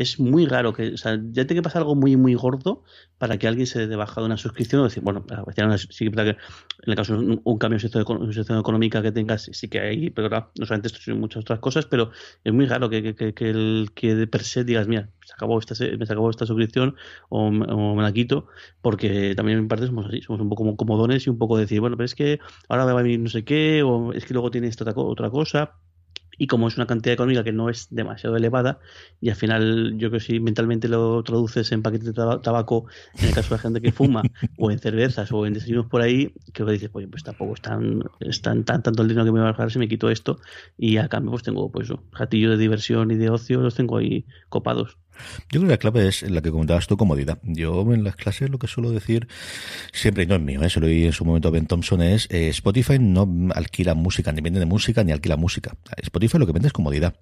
es muy raro que, o sea, ya tiene que pasar algo muy, muy gordo para que alguien se dé baja de una suscripción o decir, bueno, sí que en el caso de un, cambio de situación económica que tengas, sí que hay, pero no solamente esto, sino muchas otras cosas, pero es muy raro que, que, que el que de per se digas, mira, se acabó esta, me se acabó esta suscripción o, me la quito, porque también en parte somos así, somos un poco como comodones y un poco decir, bueno, pero es que ahora va a venir no sé qué, o es que luego tiene esta otra cosa y como es una cantidad económica que no es demasiado elevada, y al final yo creo que si mentalmente lo traduces en paquetes de tabaco, en el caso de la gente que fuma, o en cervezas, o en desayunos por ahí, que dices, pues, pues tampoco es tan, tan, tanto el dinero que me va a bajar si me quito esto, y a cambio pues tengo pues jatillo de diversión y de ocio, los tengo ahí copados. Yo creo que la clave es la que comentabas tú, comodidad. Yo en las clases lo que suelo decir siempre, y no es mío, ¿eh? se lo oí en su momento a Ben Thompson, es eh, Spotify no alquila música, ni vende de música, ni alquila música. Spotify lo que vende es comodidad.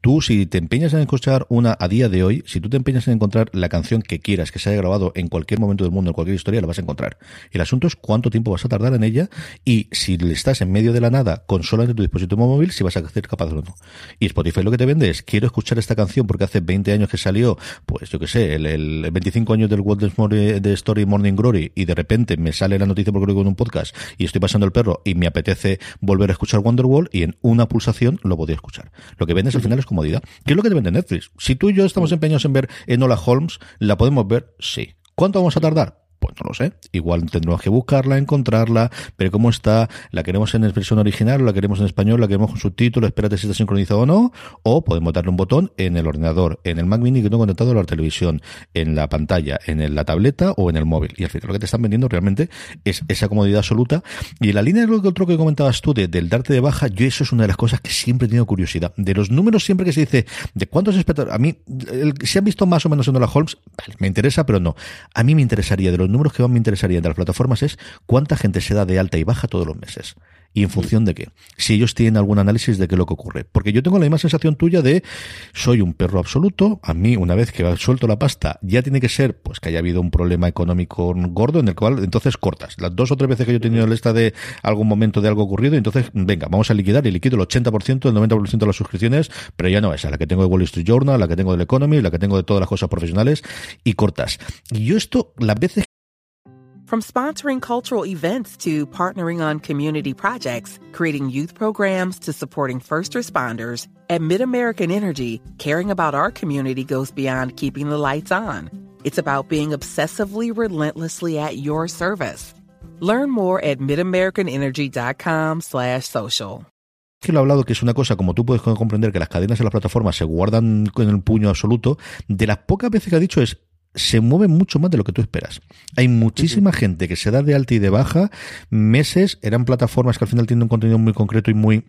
Tú, si te empeñas en escuchar una a día de hoy, si tú te empeñas en encontrar la canción que quieras, que se haya grabado en cualquier momento del mundo, en cualquier historia, la vas a encontrar. El asunto es cuánto tiempo vas a tardar en ella y si estás en medio de la nada con solo en tu dispositivo móvil, si vas a ser capaz o no. Y Spotify lo que te vende es, quiero escuchar esta canción porque hace 20 años que salió, pues yo que sé, el, 25 años del World de Story Morning Glory y de repente me sale la noticia porque lo digo en un podcast y estoy pasando el perro y me apetece volver a escuchar Wonderwall y en una pulsación lo podía escuchar. Lo que vendes al final es comodidad. ¿Qué es lo que te vende Netflix? Si tú y yo estamos empeñados en ver Enola Holmes, ¿la podemos ver? Sí. ¿Cuánto vamos a tardar? Pues no lo sé. Igual tendremos que buscarla, encontrarla, ver cómo está. ¿La queremos en versión original la queremos en español? ¿La queremos con subtítulos? Espérate si está sincronizado o no. O podemos darle un botón en el ordenador, en el Mac Mini que tengo conectado a la televisión, en la pantalla, en la tableta o en el móvil. Y al final lo que te están vendiendo realmente es esa comodidad absoluta. Y en la línea de lo que otro que comentabas tú, de, del darte de baja, yo eso es una de las cosas que siempre he tenido curiosidad. De los números siempre que se dice, de cuántos espectadores, a mí, si han visto más o menos en la Holmes, vale, me interesa, pero no. A mí me interesaría de los números que más me interesaría de las plataformas es cuánta gente se da de alta y baja todos los meses. ¿Y en función de qué? Si ellos tienen algún análisis de qué es lo que ocurre. Porque yo tengo la misma sensación tuya de soy un perro absoluto. A mí, una vez que suelto la pasta, ya tiene que ser pues que haya habido un problema económico gordo en el cual entonces cortas. Las dos o tres veces que yo he tenido lista de algún momento de algo ocurrido, entonces venga, vamos a liquidar y liquido el 80%, el 90% de las suscripciones, pero ya no esa, la que tengo de Wall Street Journal, la que tengo del Economy, la que tengo de todas las cosas profesionales y cortas. Y yo esto, las veces From sponsoring cultural events to partnering on community projects, creating youth programs to supporting first responders, at MidAmerican Energy, caring about our community goes beyond keeping the lights on. It's about being obsessively relentlessly at your service. Learn more at midamericanenergy.com slash social. que lo he hablado, que es una cosa, como tú puedes comprender, que las cadenas de las plataformas se guardan con el puño absoluto, de las pocas veces que ha dicho es, se mueve mucho más de lo que tú esperas. Hay muchísima gente que se da de alta y de baja meses, eran plataformas que al final tienen un contenido muy concreto y muy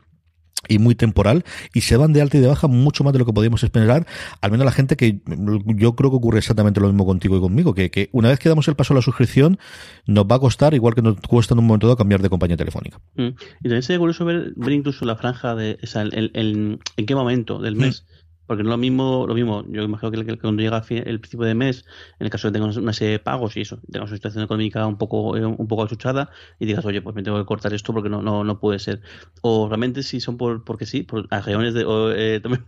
y muy temporal y se van de alta y de baja mucho más de lo que podíamos esperar, al menos la gente que yo creo que ocurre exactamente lo mismo contigo y conmigo, que, que una vez que damos el paso a la suscripción nos va a costar, igual que nos cuesta en un momento dado cambiar de compañía telefónica. Mm. Y también sería curioso ver, ver incluso la franja de, o el, en qué momento del mm. Porque no es lo mismo, lo mismo, yo imagino que, cuando llega el principio de mes, en el caso de que tengas una serie de pagos y eso, tengas una situación económica un poco, eh, un poco achuchada y digas, oye, pues me tengo que cortar esto porque no, no, no puede ser. O realmente si son por, porque sí, por reuniones de, o, eh, también,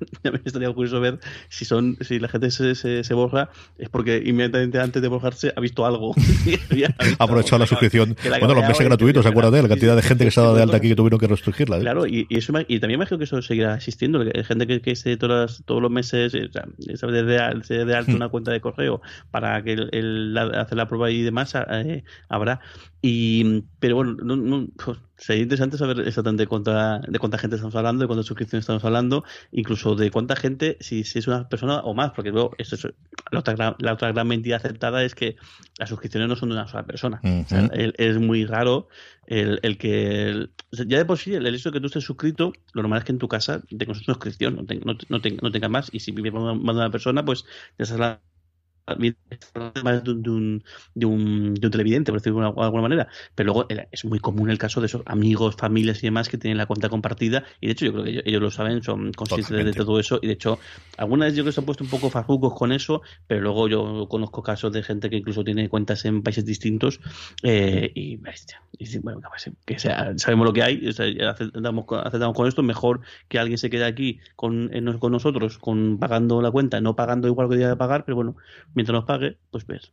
estaría curioso ver si son, si la gente se, se, borra, es porque inmediatamente antes de borrarse ha visto algo. ha aprovechado la suscripción. bueno, los meses gratuitos, acuérdate, la cantidad de gente que se ha dado de alta aquí que tuvieron que restringirla. ¿eh? Claro, y, y, eso, y también imagino que eso seguirá existiendo, gente que, que esté todas todos los meses, eh, o sea, de, de, de alta hmm. una cuenta de correo para que el, hacer la prueba y demás, eh, habrá. Y, pero bueno, no, no, pues, sería interesante saber exactamente de cuánta, de cuánta gente estamos hablando, de cuántas suscripciones estamos hablando, incluso de cuánta gente, si, si es una persona o más, porque luego esto es, la, otra, la otra gran mentira aceptada es que las suscripciones no son de una sola persona. es muy raro el, el que. ya de por sí, el, hecho de que tú estés suscrito, lo normal es que en tu casa tengas una suscripción, no, no, no, no tengas más, y si vive más de una persona, pues ya sabes la de un, de, un, de un, televidente, por decirlo de alguna manera. Pero luego es muy común el caso de esos amigos, familias y demás que tienen la cuenta compartida. Y de hecho, yo creo que ellos, lo saben, son conscientes de todo eso. Y de hecho, algunas yo creo que se han puesto un poco farrucos con eso, pero luego yo conozco casos de gente que incluso tiene cuentas en países distintos. Eh, y, bueno, que sea, sabemos lo que hay, aceptamos, aceptamos, con esto. Mejor que alguien se quede aquí con, con nosotros, con pagando la cuenta, no pagando igual que debía pagar, pero bueno mientras nos pague, pues ves.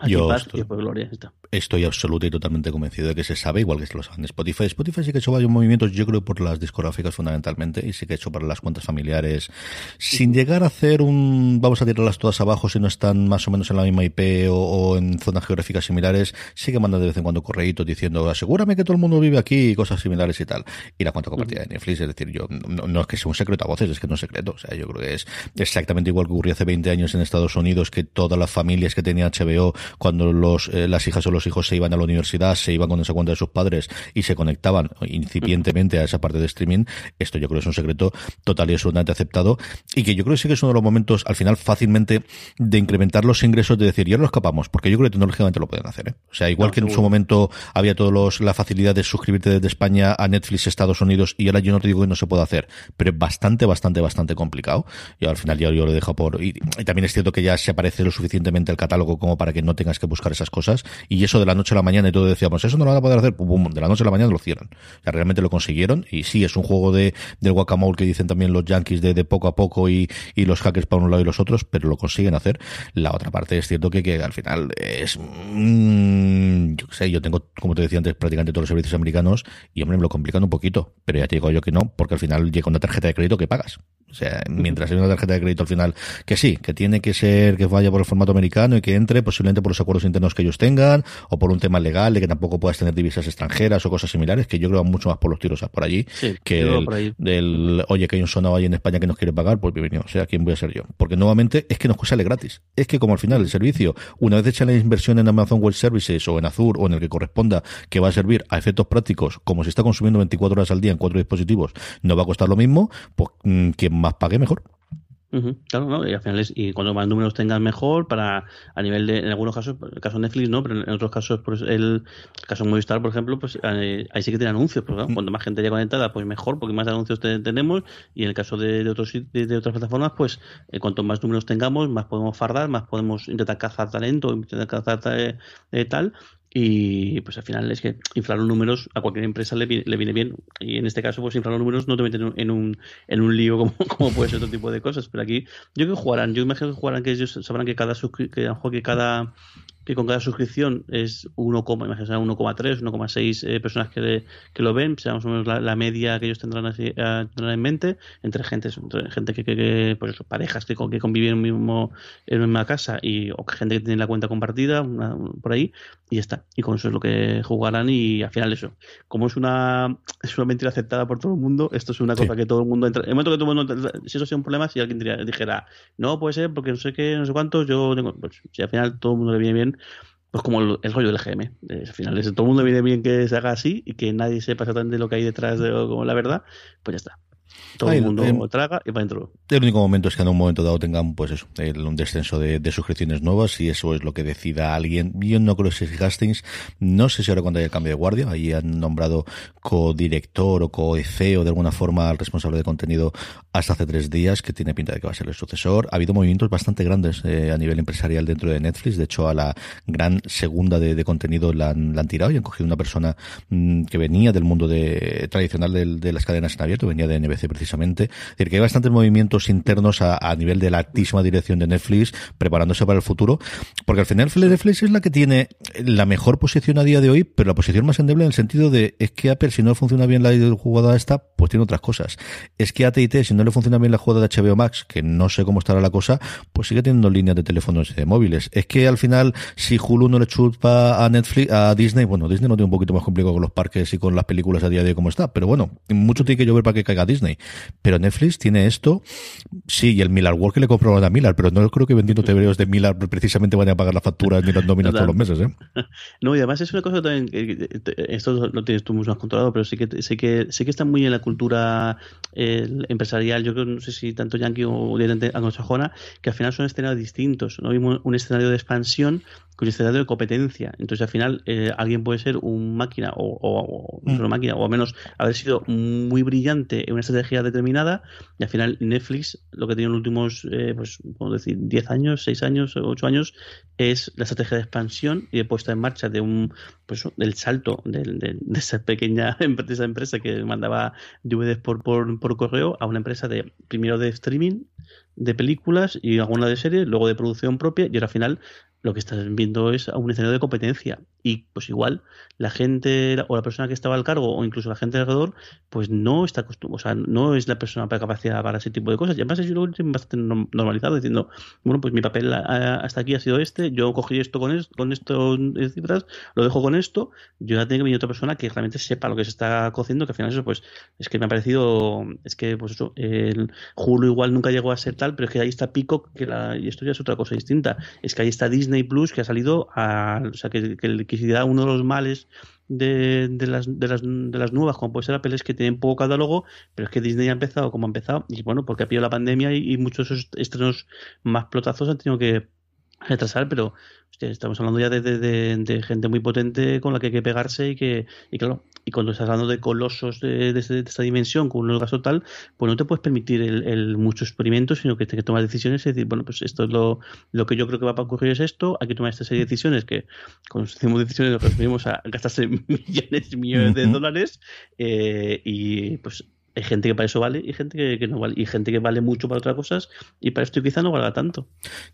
Aquí Yo paz estoy- y gloria. está. Estoy absoluta y totalmente convencido de que se sabe, igual que lo saben de Spotify. Spotify sí que ha hecho varios movimientos, yo creo, por las discográficas fundamentalmente, y sí que ha hecho para las cuentas familiares, sin llegar a hacer un, vamos a tirarlas todas abajo si no están más o menos en la misma IP o, o en zonas geográficas similares, sí que mandan de vez en cuando correitos diciendo, asegúrame que todo el mundo vive aquí y cosas similares y tal. Y la cuenta compartida de Netflix, es decir, yo, no, no es que sea un secreto a voces, es que no es secreto. O sea, yo creo que es exactamente igual que ocurrió hace 20 años en Estados Unidos, que todas las familias que tenían HBO, cuando los, eh, las hijas o los hijos se iban a la universidad, se iban con esa cuenta de sus padres y se conectaban incipientemente a esa parte de streaming, esto yo creo que es un secreto total y absolutamente aceptado y que yo creo que sí que es uno de los momentos al final fácilmente de incrementar los ingresos de decir, ya lo escapamos, porque yo creo que tecnológicamente lo pueden hacer. ¿eh? O sea, igual No, que en su momento había todos los, la facilidad de suscribirte desde España a Netflix Estados Unidos y ahora yo no te digo que no se puede hacer, pero es bastante, bastante, bastante complicado. Y al final ya yo lo dejo por... Y, y también es cierto que ya se aparece lo suficientemente el catálogo como para que no tengas que buscar esas cosas. Y eso de la noche a la mañana y todo decíamos, eso no lo van a poder hacer, pum, pum, de la noche a la mañana lo hicieron. O sea, realmente lo consiguieron y sí, es un juego de del guacamole que dicen también los yankees de, de poco a poco y, y los hackers para un lado y los otros, pero lo consiguen hacer. La otra parte es cierto que, que al final es... mm, yo qué sé, yo tengo, como te decía antes, prácticamente todos los servicios americanos y hombre, me lo complican un poquito, pero ya te digo yo que no, porque al final llega una tarjeta de crédito que pagas. O sea, mientras hay una tarjeta de crédito al final, que sí, que tiene que ser que vaya por el formato americano y que entre posiblemente por los acuerdos internos que ellos tengan o por un tema legal de que tampoco puedas tener divisas extranjeras o cosas similares, que yo creo mucho más por los tiros por allí Sí, que por ahí. del, oye, que hay un sonado ahí en España que nos quiere pagar, pues bienvenido, o sea, ¿quién voy a ser yo? Porque nuevamente es que nos sale gratis. Es que como al final el servicio, una vez hecha la inversión en Amazon Web Services o en Azure o en el que corresponda, que va a servir a efectos prácticos, como se está consumiendo 24 horas al día en cuatro dispositivos, no va a costar lo mismo, pues mm, quien más pague mejor. Ujú, Claro, ¿no? Y al final es, y cuando más números tengan mejor, para a nivel de, en algunos casos, el caso de Netflix no, pero en otros casos, pues el, caso de Movistar, por ejemplo, pues eh, ahí sí que tiene anuncios, porque claro, cuanto más gente haya conectada, pues mejor, porque más anuncios te- tenemos, y en el caso de, de otros de, de otras plataformas, pues eh, cuanto más números tengamos, más podemos fardar, más podemos intentar cazar talento, intentar cazar eh, eh, tal, y pues al final es que inflar los números a cualquier empresa le, le viene bien. Y en este caso, pues inflar los números no te meten en un, en un, lío como, como puede ser otro tipo de cosas. Pero aquí, yo creo que jugarán, yo imagino que jugarán que ellos sabrán que cada que que cada que con cada suscripción es 1, imagino será 1,3, 1,6 eh, personas que, le- que lo ven, será más o menos la, la media que ellos tendrán, así, eh, tendrán en mente, entre gente, entre gente que, que, que, pues eso, parejas que, que conviven en, mismo, en una misma casa y o gente que tiene la cuenta compartida, una- por ahí, y ya está. Y con eso es lo que jugarán y al final eso. Como es una, es una mentira aceptada por todo el mundo, esto es una Sí. cosa que todo el mundo entra. En el momento que todo el mundo, entra- si eso sea un problema, si alguien diría- dijera, no puede ser porque no sé qué, no sé cuántos, yo tengo, pues si al final todo el mundo le viene bien, pues como el, el rollo del GM. Eh, al final, es, todo el mundo viene bien que se haga así y que nadie sepa exactamente lo que hay detrás de como la verdad, pues ya está. Todo Ay, el mundo em, traga y para adentro. El único momento es que en un momento dado tengan, pues eso, el- un descenso de, de suscripciones nuevas y eso es lo que decida alguien. Yo no creo que sea Hastings, no sé si ahora cuando haya el cambio de guardia, ahí han nombrado co-director o co-CEO de alguna forma al responsable de contenido hasta hace tres días, que tiene pinta de que va a ser el sucesor. Ha habido movimientos bastante grandes eh, a nivel empresarial dentro de Netflix, de hecho a la gran segunda de, de contenido la han, la han tirado y han cogido una persona mm, que venía del mundo de, tradicional del- de las cadenas en abierto, venía de NBC precisamente. Es decir, que hay bastantes movimientos internos a, a nivel de la altísima dirección de Netflix preparándose para el futuro, porque al final Netflix es la que tiene la mejor posición a día de hoy, pero la posición más endeble en el sentido de es que Apple si no funciona bien la jugada esta, pues tiene otras cosas. Es que AT&T si no le funciona bien la jugada de HBO Max, que no sé cómo estará la cosa, pues sigue teniendo líneas de teléfonos y de móviles. Es que al final si Hulu no le chupa a Netflix, a Disney, bueno, Disney no tiene un poquito más complicado con los parques y con las películas a día de hoy como está, pero bueno, mucho tiene que llover para que caiga Disney. Pero Netflix tiene esto, sí, y el Miller World que le compraron a Miller, pero no creo que vendiendo TVOs de Miller precisamente vayan a pagar las facturas ni las nóminas todos los meses, ¿eh? No, y además es una cosa que también, esto lo tienes tú mucho más controlado, pero sí que, sí que, sí que está muy en la cultura empresarial, yo creo, no sé si tanto Yankee o directamente anglosajona, que al final son escenarios distintos, no mismo un escenario de expansión escenario de competencia. Entonces al final eh, alguien puede ser un máquina o, o, o no solo máquina, o al menos haber sido muy brillante en una estrategia determinada y al final Netflix lo que tiene en los últimos, eh, pues, podemos decir, 10 años, 6 años, 8 años, es la estrategia de expansión y de puesta en marcha de un, pues, del salto de, de, de esa pequeña empresa, empresa que mandaba DVDs por, por, por correo a una empresa de, primero de streaming, de películas y alguna de series, luego de producción propia y ahora al final lo que estás viendo es un escenario de competencia. Y pues igual la gente o la persona que estaba al cargo o incluso la gente alrededor, pues no está acostumbrada, o sea, no es la persona para capacidad para ese tipo de cosas. Y además lo bastante normalizado diciendo, bueno, pues mi papel hasta aquí ha sido este, yo cogí esto con, esto, con estos cifras, lo dejo con esto, yo ya tengo que venir otra persona que realmente sepa lo que se está cociendo, que al final eso pues es que me ha parecido, es que pues eso, el Hulu igual nunca llegó a ser tal, pero es que ahí está Pico, que la, y esto ya es otra cosa distinta, es que ahí está Disney Disney Plus que ha salido a, o sea, que, que quizá uno de los males de, de, las, de, las, de las nuevas, como puede ser Apple, es que tienen poco catálogo, pero es que Disney ha empezado como ha empezado, y bueno, porque ha pillado la pandemia y, y muchos de esos estrenos más plotazos han tenido que retrasar, pero hostia, estamos hablando ya de, de, de, gente muy potente con la que hay que pegarse y que, y claro, y cuando estás hablando de colosos de, de, esta dimensión con un gasto tal, pues no te puedes permitir el, el mucho experimento, sino que tienes que tomar decisiones y decir, bueno, pues esto es lo, lo que yo creo que va a ocurrir es esto, hay que tomar esta serie de decisiones que cuando hacemos decisiones nos referimos a gastarse millones y millones de dólares eh, y pues hay gente que para eso vale y gente que, no vale y gente que vale mucho para otras cosas y para esto quizá no valga tanto.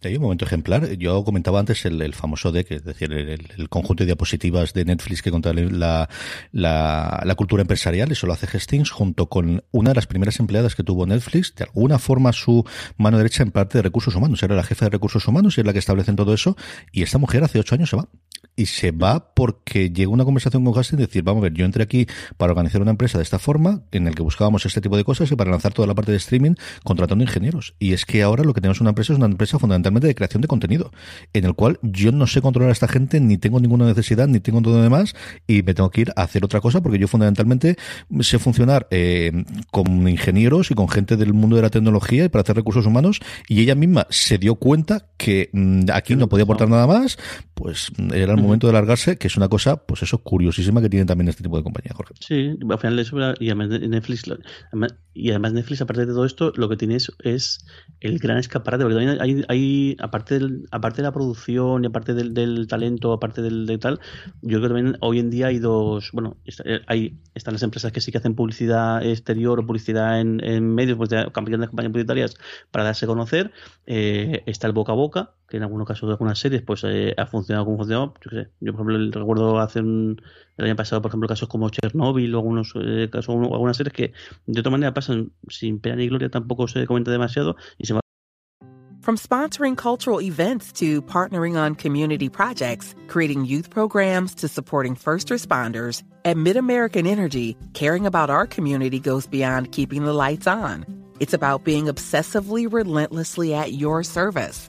Hay un momento ejemplar. Yo comentaba antes el, el famoso deck, es decir, el, conjunto de diapositivas de Netflix que contra la, la, la, cultura empresarial. Eso lo hace Hastings junto con una de las primeras empleadas que tuvo Netflix. De alguna forma su mano derecha en parte de recursos humanos. Era la jefa de recursos humanos y es la que establecen todo eso. Y esta mujer hace ocho años se va y se va porque llegó una conversación con Hastings y decir, vamos a ver, yo entré aquí para organizar una empresa de esta forma, en el que buscábamos este tipo de cosas y para lanzar toda la parte de streaming contratando ingenieros. Y es que ahora lo que tenemos una empresa es una empresa fundamentalmente de creación de contenido, en el cual yo no sé controlar a esta gente, ni tengo ninguna necesidad, ni tengo todo lo demás, y me tengo que ir a hacer otra cosa porque yo fundamentalmente sé funcionar eh, con ingenieros y con gente del mundo de la tecnología y para hacer recursos humanos, y ella misma se dio cuenta que mmm, aquí no podía aportar nada más, pues era el momento de largarse, que es una cosa, pues eso, curiosísima que tiene también este tipo de compañía, Jorge. Sí, al final eso, y además Netflix, y además Netflix, aparte de todo esto, lo que tiene es, es el gran escaparate, porque también hay, hay aparte, del, aparte de la producción y aparte del, del talento, aparte del de tal, yo creo que también hoy en día hay dos, bueno, hay, están las empresas que sí que hacen publicidad exterior o publicidad en, en medios, pues de campañas, campañas publicitarias para darse a conocer, eh, está el boca a boca, que en algunos casos de algunas series pues eh, ha funcionado como funcionado. Yo, sé, yo por ejemplo recuerdo hace un, el año pasado, por ejemplo, casos como o algunos eh, casos, algunas series que de otra manera pasan sin pena ni gloria, tampoco se comenta demasiado y se From sponsoring cultural events to partnering on community projects, creating youth programs to supporting first responders, at MidAmerican Energy, caring about our community goes beyond keeping the lights on. It's about being obsessively relentlessly at your service.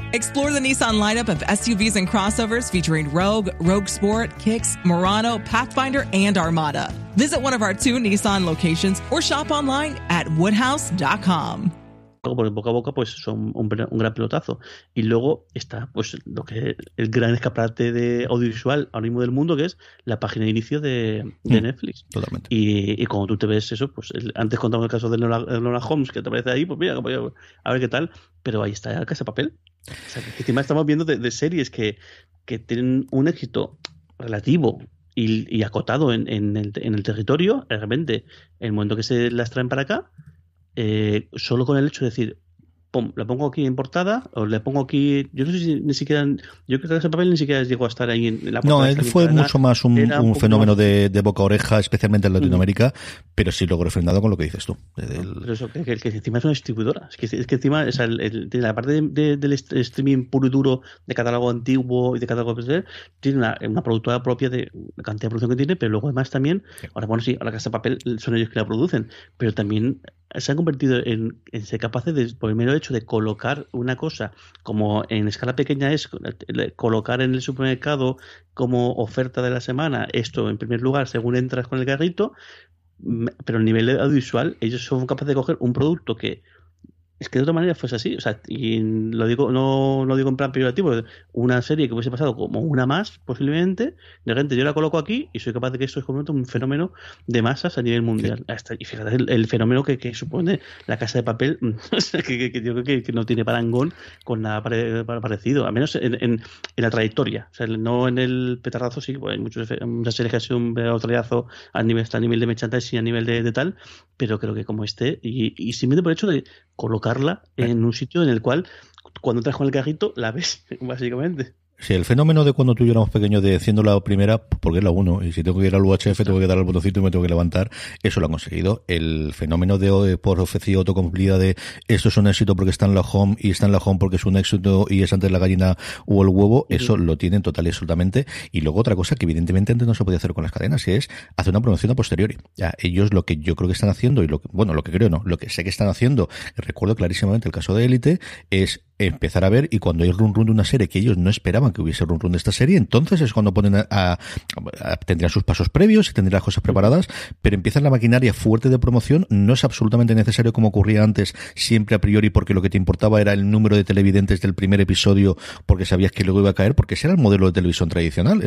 Explore the Nissan lineup of SUVs and crossovers featuring Rogue, Rogue Sport, Kicks, Murano, Pathfinder, and Armada. Visit one of our two Nissan locations or shop online at woodhouse.com. por boca a boca pues son un, un, gran pelotazo y luego está pues lo que el gran escaparate de audiovisual ahora mismo del mundo que es la página de inicio de, de Mm, Netflix Totalmente. y, y cuando tú te ves eso pues el- antes contamos el caso de Nora, Nora Holmes que te aparece ahí pues mira a ver qué tal pero ahí está la casa de papel o sea, que encima estamos viendo de, series que, que tienen un éxito relativo y, acotado en, en el, en territorio de repente el momento que se las traen para acá eh, solo con el hecho de decir, pum, la pongo aquí en portada, o le pongo aquí. Yo no sé si ni siquiera. Yo creo que ese papel ni siquiera llegó a estar ahí en, en la No, portada él esta fue mucho más un, fenómeno más- de, de boca a oreja, especialmente en Latinoamérica, pero sí logró refrendado con lo que dices tú. Pero eso, que, que- que encima es una distribuidora. Es que, es que encima, o sea, el- el- tiene la parte de- de- del streaming puro y duro de catálogo antiguo y de catálogo especial, tiene una, una productora propia de la cantidad de producción que tiene, pero luego además también, ahora bueno, sí, ahora Casa de Papel son ellos que la producen, pero también se han convertido en, ser capaces de, por el mero hecho de colocar una cosa como en escala pequeña es colocar en el supermercado como oferta de la semana esto en primer lugar según entras con el carrito, pero a nivel audiovisual ellos son capaces de coger un producto que es que de otra manera fuese así, o sea, y lo digo, no lo digo en plan peyorativo, una serie que hubiese pasado como una más, posiblemente, de repente yo la coloco aquí y soy capaz de que esto es como un fenómeno de masas a nivel mundial. Hasta, y fíjate el, fenómeno que, supone la casa de papel, que, yo creo que, no tiene parangón con nada parecido, al menos en, en, la trayectoria, o sea, no en el petardazo, sí, hay muchos, muchas series que ha sido un petardazo a nivel, a nivel de merchandising, a nivel de, de tal, pero creo que como este, y, y simplemente por el hecho de colocarla en un sitio en el cual cuando entras con el cajito la ves, básicamente. Sí, el fenómeno de cuando tú y yo éramos pequeños de haciendo la primera, porque es la uno, y si tengo que ir al UHF tengo que dar al botoncito y me tengo que levantar, eso lo han conseguido. El fenómeno de por profecía autocumplida de esto es un éxito porque está en la home y está en la home porque es un éxito y es antes la gallina o el huevo, eso lo tienen total y absolutamente. Y luego otra cosa que evidentemente antes no se podía hacer con las cadenas, y es hacer una promoción a posteriori. Ya, ellos lo que yo creo que están haciendo, y lo que, bueno, lo que creo no, lo que sé que están haciendo, recuerdo clarísimamente el caso de Élite, es empezar a ver y cuando hay run run de una serie que ellos no esperaban que hubiese run run de esta serie, entonces es cuando ponen a, tendrían sus pasos previos y tendrían las cosas preparadas, pero empiezan la maquinaria fuerte de promoción, no es absolutamente necesario como ocurría antes, siempre a priori porque lo que te importaba era el número de televidentes del primer episodio porque sabías que luego iba a caer, porque ese era el modelo de televisión tradicional,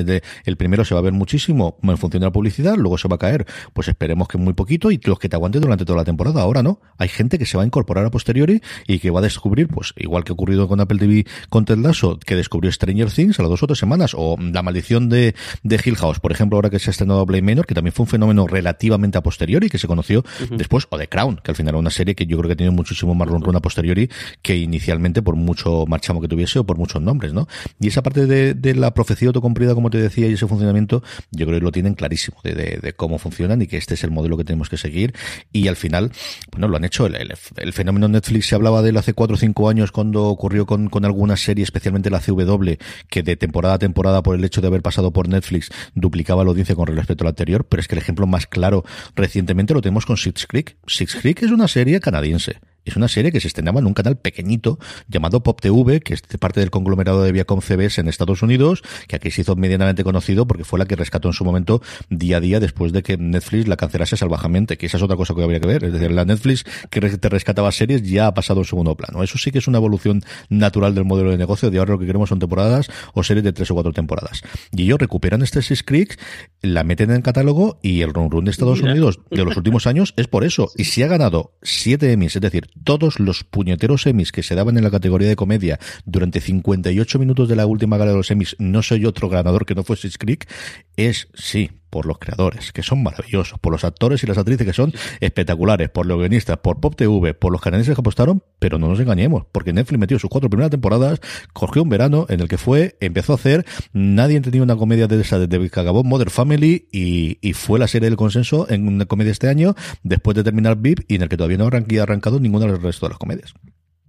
el, primero se va a ver muchísimo en función de la publicidad, luego se va a caer, pues esperemos que muy poquito y los que te aguanten durante toda la temporada, ahora no, hay gente que se va a incorporar a posteriori y que va a descubrir, pues igual que ocurrió ocurrido con Apple TV con Ted Lasso, que descubrió Stranger Things a las dos o tres semanas, o La maldición de, de Hill House, por ejemplo, ahora que se ha estrenado Blade Manor, que también fue un fenómeno relativamente a posteriori, que se conoció después, o The Crown, que al final era una serie que yo creo que tiene muchísimo más run a posteriori que inicialmente por mucho marchamo que tuviese o por muchos nombres, ¿no? Y esa parte de, de la profecía autocumplida, como te decía, y ese funcionamiento, yo creo que lo tienen clarísimo de, de, cómo funcionan y que este es el modelo que tenemos que seguir. Y al final, bueno, lo han hecho. El, el, el fenómeno Netflix se hablaba de él hace cuatro o cinco años cuando ocurrió con, con alguna serie, especialmente la CW, que de temporada a temporada, por el hecho de haber pasado por Netflix, duplicaba la audiencia con respecto a la anterior, pero es que el ejemplo más claro recientemente lo tenemos con Six Creek. Six Creek es una serie canadiense es una serie que se estrenaba en un canal pequeñito llamado Pop TV, que es parte del conglomerado de Viacom CBS en Estados Unidos, que aquí se hizo medianamente conocido porque fue la que rescató en su momento día a día después de que Netflix la cancelase salvajemente, que esa es otra cosa que habría que ver. Es decir, la Netflix que te rescataba series ya ha pasado en segundo plano. Eso sí que es una evolución natural del modelo de negocio. De ahora lo que queremos son temporadas o series de tres o cuatro temporadas. Y ellos recuperan este Six Creek, la meten en el catálogo y el run run de Estados Unidos de los últimos años es por eso. Y si ha ganado siete Emmys, es decir, todos los puñeteros Emmys que se daban en la categoría de comedia durante 58 minutos de la última gala de los Emmys, no soy otro ganador que no fue Six Creek, es, sí, por los creadores, que son maravillosos, por los actores y las actrices que son espectaculares, por los guionistas, por Pop TV, por los canadienses que apostaron, pero no nos engañemos, porque Netflix metió sus cuatro primeras temporadas, cogió un verano en el que fue, empezó a hacer, nadie entendió una comedia de esa desde que acabó Mother Family y, y, fue la serie del consenso en una comedia este año, después de terminar VIP y en el que todavía no ha arrancado ninguna del resto de las comedias.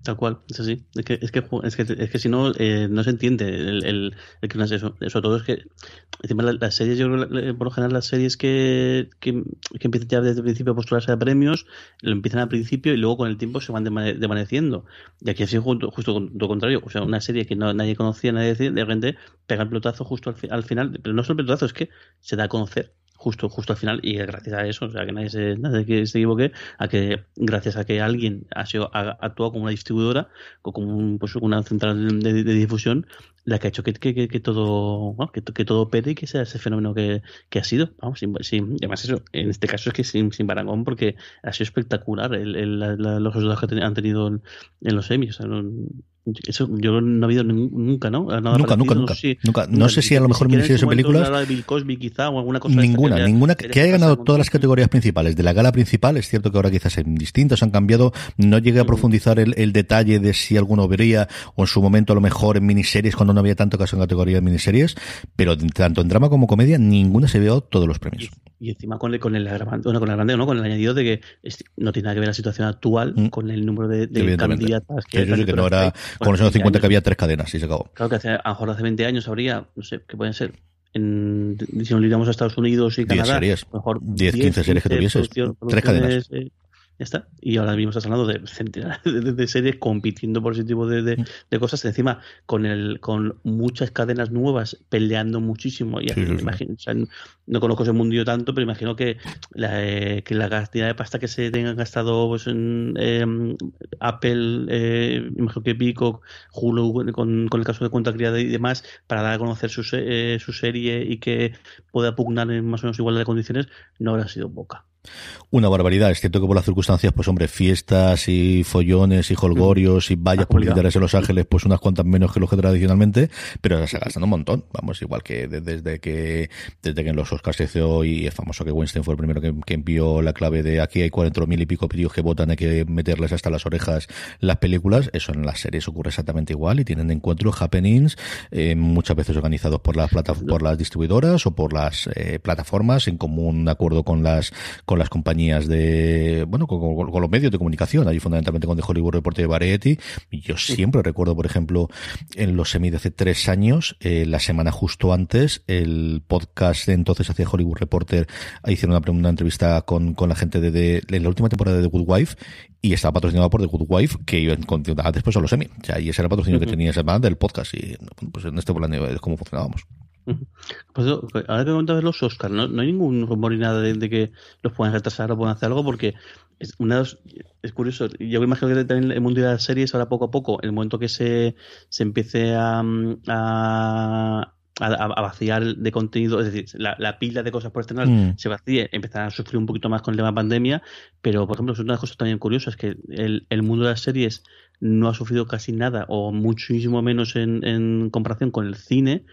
Tal cual, es así. Es que, es que, es que, es que si no, eh, no se entiende el, que no es eso. Sobre todo es que, encima, las, series, yo creo por lo general, las series que, que, empiezan ya desde el principio a postularse a premios, lo empiezan al principio y luego con el tiempo se van desvaneciendo. Y aquí ha sido justo, justo lo contrario. O sea, una serie que no, nadie conocía, nadie decía, de repente pega el pelotazo justo al, al final. Pero no solo el pelotazo, es que se da a conocer justo justo al final y gracias a eso o sea que nadie se, nadie se equivoque a que gracias a que alguien ha sido ha, actuado como una distribuidora como un, pues una central de, difusión la que ha hecho que, que, que, todo que, que, todo pete y que sea ese fenómeno que, que ha sido. Vamos sin, sin, además eso en este caso es que sin, sin parangón porque ha sido espectacular el, el, los resultados que han tenido en, los semis eso yo no he habido nunca, ¿no? nunca, nunca, nunca, no sé nunca. No sé si a lo mejor miniseries o películas. De Bill Cosby, quizá, o alguna cosa ninguna, que ninguna. Que, haya ganado todas las categorías principales. De la gala principal, es cierto que ahora quizás en distintos han cambiado. No llegué a profundizar el, el detalle de si alguno vería, o en su momento a lo mejor en miniseries, cuando no había tanto caso en categoría de miniseries. Pero tanto en drama como comedia, ninguna se vio todos los premios. Y, encima con el, con el agravante, bueno, con el ¿no? Con el añadido de que no tiene nada que ver la situación actual mm. con el número de, de candidatas que, que, que no era, con los años 50 que había tres cadenas y se acabó. Claro que hace, a lo mejor hace 20 años habría, no sé, ¿qué pueden ser? En, si nos lidiamos a Estados Unidos y Canadá, 10 series, mejor 10, 15 series que tuvieses, tres cadenas. Eh, ya está. Y ahora mismo estás hablando de centenares de, series compitiendo por ese tipo de, de, cosas. Encima, con el con muchas cadenas nuevas peleando muchísimo. Y Imagino, no conozco ese mundillo tanto, pero imagino que la, eh, que la cantidad de pasta que se tengan gastado pues, en em, Apple, eh, imagino que Pico, Hulu, con, con, el caso de cuenta criada y demás, para dar a conocer su, eh, su serie y que pueda pugnar en más o menos igualdad de condiciones, no habrá sido poca. Una barbaridad. Es cierto que por las circunstancias, pues hombre, fiestas y follones y holgorios y vallas publicitarias en Los Ángeles, pues unas cuantas menos que lo que tradicionalmente, pero se gastan un montón. Vamos, igual que desde que desde que en los Oscars se hizo y es famoso que Weinstein fue el primero que, envió la clave de aquí hay cuatro mil y pico pedidos que votan, hay que meterles hasta las orejas las películas. Eso en las series ocurre exactamente igual y tienen encuentros, happenings, eh, muchas veces organizados por las por las distribuidoras o por las eh, plataformas en común acuerdo con las con las compañías de, bueno, con, los medios de comunicación, ahí fundamentalmente con The Hollywood Reporter de Variety. Yo siempre recuerdo, por ejemplo, en los semi de hace tres años, eh, la semana justo antes, el podcast de entonces hacía Hollywood Reporter, hicieron una, una entrevista con, con la gente de, de, la última temporada de The Good Wife y estaba patrocinado por The Good Wife, que iba continuar después a los semi. O sea, y ese era el patrocinio que tenía esa semana del podcast. Y pues en este plano es como funcionábamos. Pues ahora que comentabas los Oscars, ¿no? hay ningún rumor ni nada de, que los puedan retrasar o puedan hacer algo, porque es, una es curioso. Yo me imagino que también el mundo de las series, ahora poco a poco, el momento que se, se empiece a, a, vaciar de contenido, es decir, la, pila de cosas por estrenar mm. se vacíe, empezarán a sufrir un poquito más con el tema pandemia, pero por ejemplo, es una de las cosas también curiosas, que el, el mundo de las series no ha sufrido casi nada o muchísimo menos en, en comparación con el cine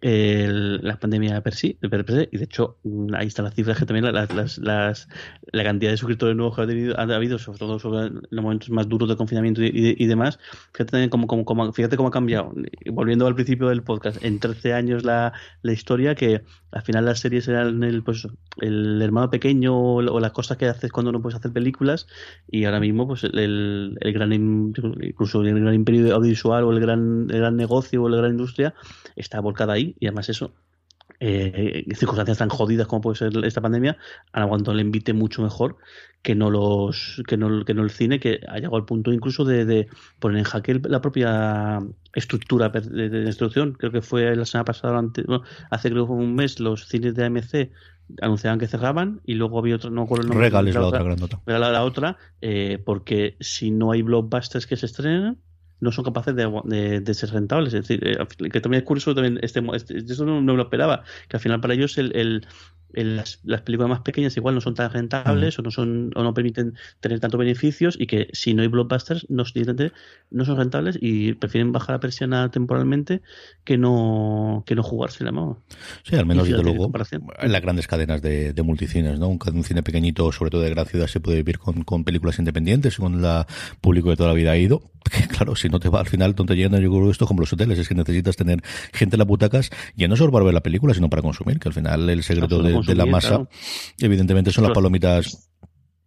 la pandemia sí, per se, y de hecho ahí están las cifras que también las, la cantidad de suscriptores nuevos que ha, tenido, ha habido, sobre todo sobre los momentos más duros de confinamiento y, y, demás, fíjate también cómo, cómo, fíjate cómo ha cambiado, volviendo al principio del podcast, en 13 años la, la historia que al final las series eran el, pues, el hermano pequeño o, las cosas que haces cuando no puedes hacer películas y ahora mismo pues el, el gran incluso el gran imperio audiovisual o el gran, el gran negocio o la gran industria está volcada ahí y además eso eh, circunstancias tan jodidas como puede ser esta pandemia han aguantado el envite mucho mejor que no los que no, que no el cine que ha llegado al punto incluso de, poner en jaque la propia estructura de, instrucción creo que fue la semana pasada hace creo un mes los cines de AMC anunciaban que cerraban y luego había otro no recuerdo el nombre la, otra, Era la, otra eh, porque si no hay blockbusters que se estrenen no son capaces de, de, ser rentables. Es decir, eh, que también es curioso, también este, este eso no, no, lo esperaba, que al final para ellos el, el, las, las, películas más pequeñas igual no son tan rentables o no son o no permiten tener tantos beneficios y que si no hay blockbusters no, no son rentables y prefieren bajar la persiana temporalmente que no que no jugarse la mano. Sí, al menos desde luego en las grandes cadenas de, de multicines, ¿no? Un, un, cine pequeñito, sobre todo de gran ciudad, se puede vivir con, con películas independientes, con la público de toda la vida ha ido. Que claro, si no te va al final, donde llegan yo creo esto como los hoteles, es que necesitas tener gente en las butacas, ya no solo para ver la película, sino para consumir, que al final el secreto de de la masa, evidentemente son las palomitas.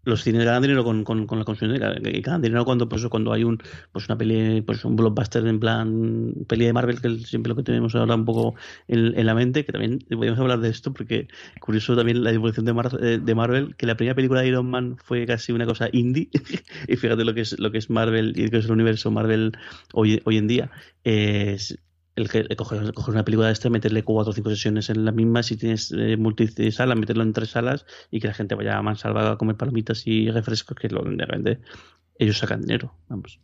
Los cines ganan dinero con, con, con la consumición y ganan dinero cuando pues cuando hay un pues una peli pues un blockbuster en plan peli de Marvel que es siempre lo que tenemos ahora un poco en, en la mente que también podríamos hablar de esto porque curioso también la evolución de, eh, de Marvel que la primera película de Iron Man fue casi una cosa indie y fíjate lo que es lo que es Marvel y lo que es el universo Marvel hoy, hoy en día es el que coger, una película de este, meterle cuatro o cinco sesiones en la misma, si tienes eh, multisalas, meterlo en tres salas y que la gente vaya a mansalva a comer palomitas y refrescos, que lo de repente ellos sacan dinero. Vamos.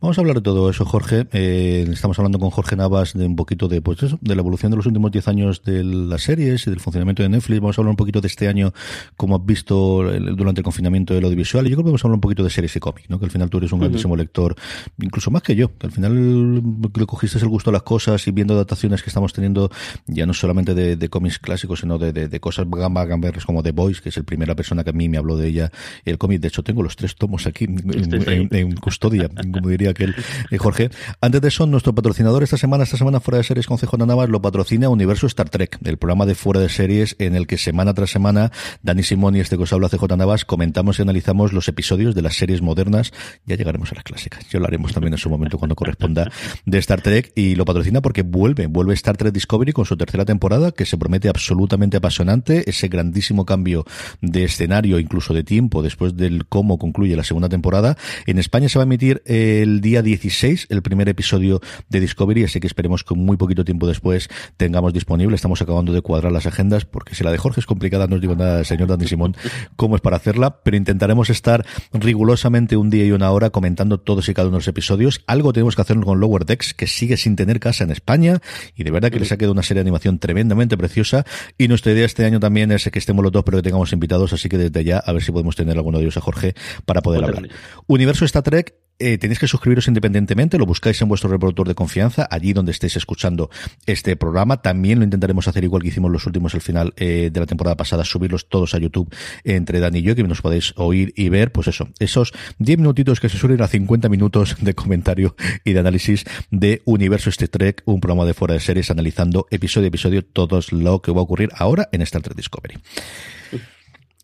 Vamos a hablar de todo eso, Jorge. Eh, estamos hablando con Jorge Navas de un poquito de, pues eso, de la evolución de los últimos 10 años de las series y del funcionamiento de Netflix. Vamos a hablar un poquito de este año, como has visto durante el confinamiento del audiovisual. Y yo creo que vamos a hablar un poquito de series y cómics, ¿no? Que al final tú eres un grandísimo lector, incluso más que yo, que al final le cogiste el gusto a las cosas y viendo adaptaciones que estamos teniendo, ya no solamente de, cómics clásicos, sino de, de, cosas gamba gamberres como The Boys, que es el primera persona que a mí me habló de ella, el cómic. De hecho, tengo los tres tomos aquí en, custodia, como diría aquel eh, Jorge. Antes de eso, nuestro patrocinador esta semana, esta semana fuera de series con CJ Navas, lo patrocina Universo Star Trek, el programa de fuera de series en el que semana tras semana Dani Simón y este cosa habla CJ Navas comentamos y analizamos los episodios de las series modernas. Ya llegaremos a las clásicas. Yo lo haremos también en su momento cuando corresponda de Star Trek y lo patrocina porque vuelve, vuelve Star Trek Discovery con su tercera temporada que se promete absolutamente apasionante, ese grandísimo cambio de escenario, incluso de tiempo, después del cómo concluye la segunda temporada. En España se va a emitir el día 16 el primer episodio de Discovery, así que esperemos que muy poquito tiempo después tengamos disponible. Estamos acabando de cuadrar las agendas, porque si la de Jorge es complicada, no os digo nada, señor Dani Simón, cómo es para hacerla, pero intentaremos estar rigurosamente un día y una hora comentando todos y cada uno de los episodios. Algo tenemos que hacer con Lower Decks, que sigue sin tener casa en España, y de verdad que les ha quedado una serie de animación tremendamente preciosa. Y nuestra idea este año también es que estemos los dos, pero que tengamos invitados, así que desde ya a ver si podemos tener alguno de ellos a Jorge para poder hablar. Universo Star Trek eh, tenéis que suscribiros independientemente, lo buscáis en vuestro reproductor de confianza, allí donde estéis escuchando este programa. También lo intentaremos hacer igual que hicimos los últimos al final eh, de la temporada pasada, subirlos todos a YouTube entre Dani y yo, que nos podéis oír y ver, pues eso, esos 10 minutitos que se suelen a 50 minutos de comentario y de análisis de Universo Star Trek, un programa de fuera de series analizando episodio a episodio todo lo que va a ocurrir ahora en Star Trek Discovery.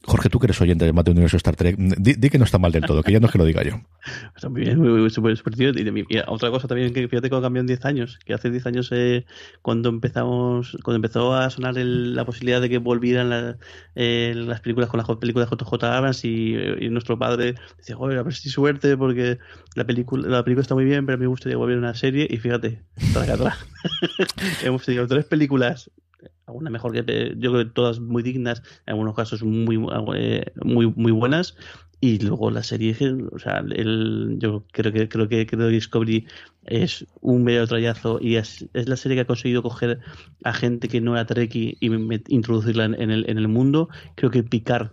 Jorge, tú que eres oyente de Mate Universo Star Trek, di, que no está mal del todo, que ya no es que lo diga yo. Está muy bien, muy, súper, Y, otra cosa también, que fíjate cómo cambió en 10 años, que hace 10 años eh, cuando empezamos, cuando empezó a sonar la posibilidad de que volvieran eh, las películas con las películas JJ Abrams y, nuestro padre decía, joder, a ver si suerte porque la película, la película está muy bien, pero a mí me gustaría volver a una serie y fíjate, atrás. Hemos tenido tres películas alguna mejor que yo creo que todas muy dignas, en algunos casos muy eh, muy muy buenas y luego la serie, o sea, el, yo creo que creo que creo que Discovery es un medio trayazo y es, es, la serie que ha conseguido coger a gente que no era Trekkie y introducirla en, el, en el mundo. Creo que Picard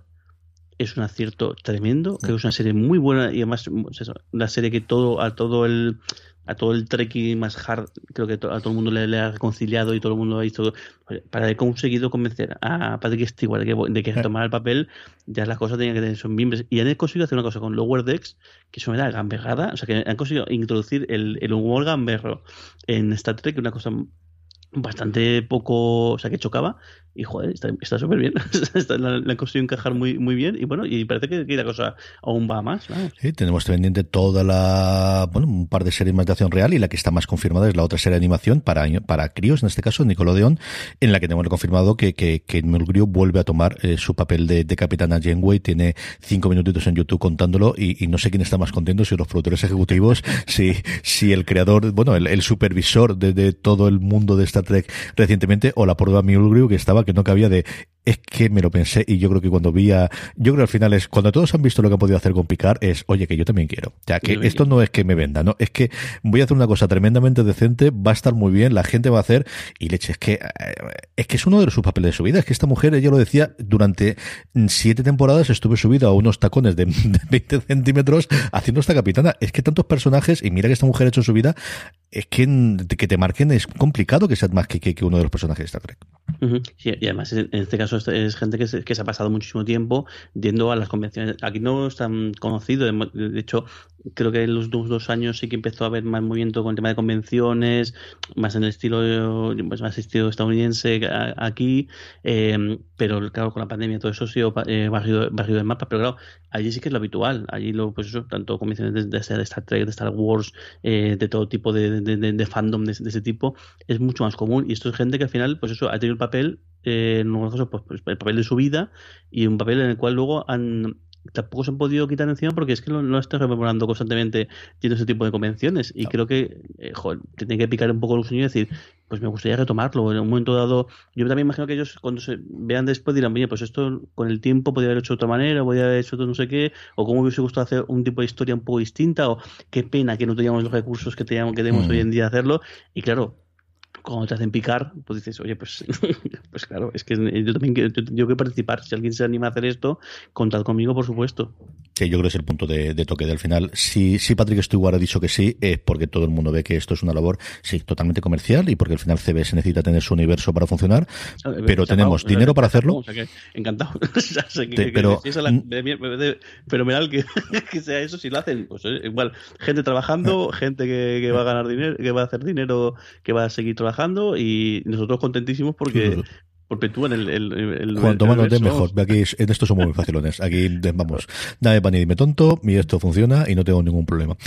es un acierto tremendo, creo que es una serie muy buena y además pues una serie que todo a todo el a todo el trekking más hard, creo que a todo el mundo le, ha reconciliado y todo el mundo ha visto para haber conseguido convencer a Patrick Stewart de que, de que tomara el papel, ya las cosas tenían que tener son miembros. Y han conseguido hacer una cosa con Lower Decks, que eso me da gamberrada, o sea, que han conseguido introducir el, el humor gamberro en Star Trek, una cosa bastante poco, o sea, que chocaba, y joder, está súper bien. la, han conseguido encajar muy, muy bien. Y bueno, y parece que, la cosa aún va más. Sí, tenemos pendiente toda la. Bueno, un par de series de acción real. Y la que está más confirmada es la otra serie de animación para, para críos, en este caso, Nickelodeon, en la que tenemos confirmado que, que, que Mulgrew vuelve a tomar eh, su papel de, de capitana Janeway. Tiene cinco minutitos en YouTube contándolo. Y, no sé quién está más contento, si los productores ejecutivos, si, si el creador, bueno, el, supervisor de, todo el mundo de Recientemente, o la propia Mulgrew, que estaba que no cabía de es que me lo pensé y yo creo que cuando vi a, yo creo que al final es, cuando todos han visto lo que han podido hacer con Picard, es, oye, que yo también quiero. Ya que esto no es que me venda, ¿no? Es que voy a hacer una cosa tremendamente decente, va a estar muy bien, la gente va a hacer, y leche, es que, eh, es que es uno de sus papeles de su vida, es que esta mujer, ella lo decía, durante siete temporadas estuve subida a unos tacones de, 20 centímetros haciendo esta capitana. Es que tantos personajes, y mira que esta mujer ha hecho su vida, es que que te marquen es complicado que sea más que, que, uno de los personajes de Star Trek. y además en este caso es, gente que se, que se, ha pasado muchísimo tiempo yendo a las convenciones. Aquí no es tan conocido, de hecho creo que en los dos años sí que empezó a haber más movimiento con el tema de convenciones, más en el estilo, pues más estilo estadounidense aquí, eh, pero claro, con la pandemia todo eso ha sido eh, barrido, del mapa, pero claro, allí sí que es lo habitual, allí lo, pues eso, tanto convenciones de, Star Trek, de Star Wars, eh, de todo tipo de, de fandom de, ese tipo, es mucho más común, y esto es gente que al final, pues eso, ha tenido el papel, casos, pues, pues, el papel de su vida, y un papel en el cual luego han tampoco se han podido quitar encima porque es que no, no estoy rememorando constantemente yendo ese tipo de convenciones. Y creo que eh, joder, te tiene que picar un poco el sueño y decir pues me gustaría retomarlo. En un momento dado yo también imagino que ellos cuando se vean después dirán oye pues esto con el tiempo podría haber hecho de otra manera podría haber hecho no sé qué o cómo hubiese gustado hacer un tipo de historia un poco distinta o qué pena que no teníamos los recursos que teníamos que tenemos hoy en día hacerlo y claro cuando te hacen picar, pues dices, oye, pues, pues claro, es que yo también yo tengo que participar. Si alguien se anima a hacer esto, contad conmigo, por supuesto. Sí, yo creo que es el punto de, toque del final. Si, si Patrick Stewart ha dicho que sí, es porque todo el mundo ve que esto es una labor, sí, totalmente comercial y porque al final CBS necesita tener su universo para funcionar, pero tenemos dinero para hacerlo. O sea que, encantado. pero, fenomenal que, que, sea eso, si lo hacen, pues eh, igual, gente trabajando, gente que, que va a ganar dinero, que va a hacer dinero, que va a seguir trabajando y nosotros contentísimos porque perpetúan el, el, el Cuanto más nos mejor. Aquí en esto somos muy facilones. Aquí, vamos, dame pan y dime tonto, y esto funciona y no tengo ningún problema.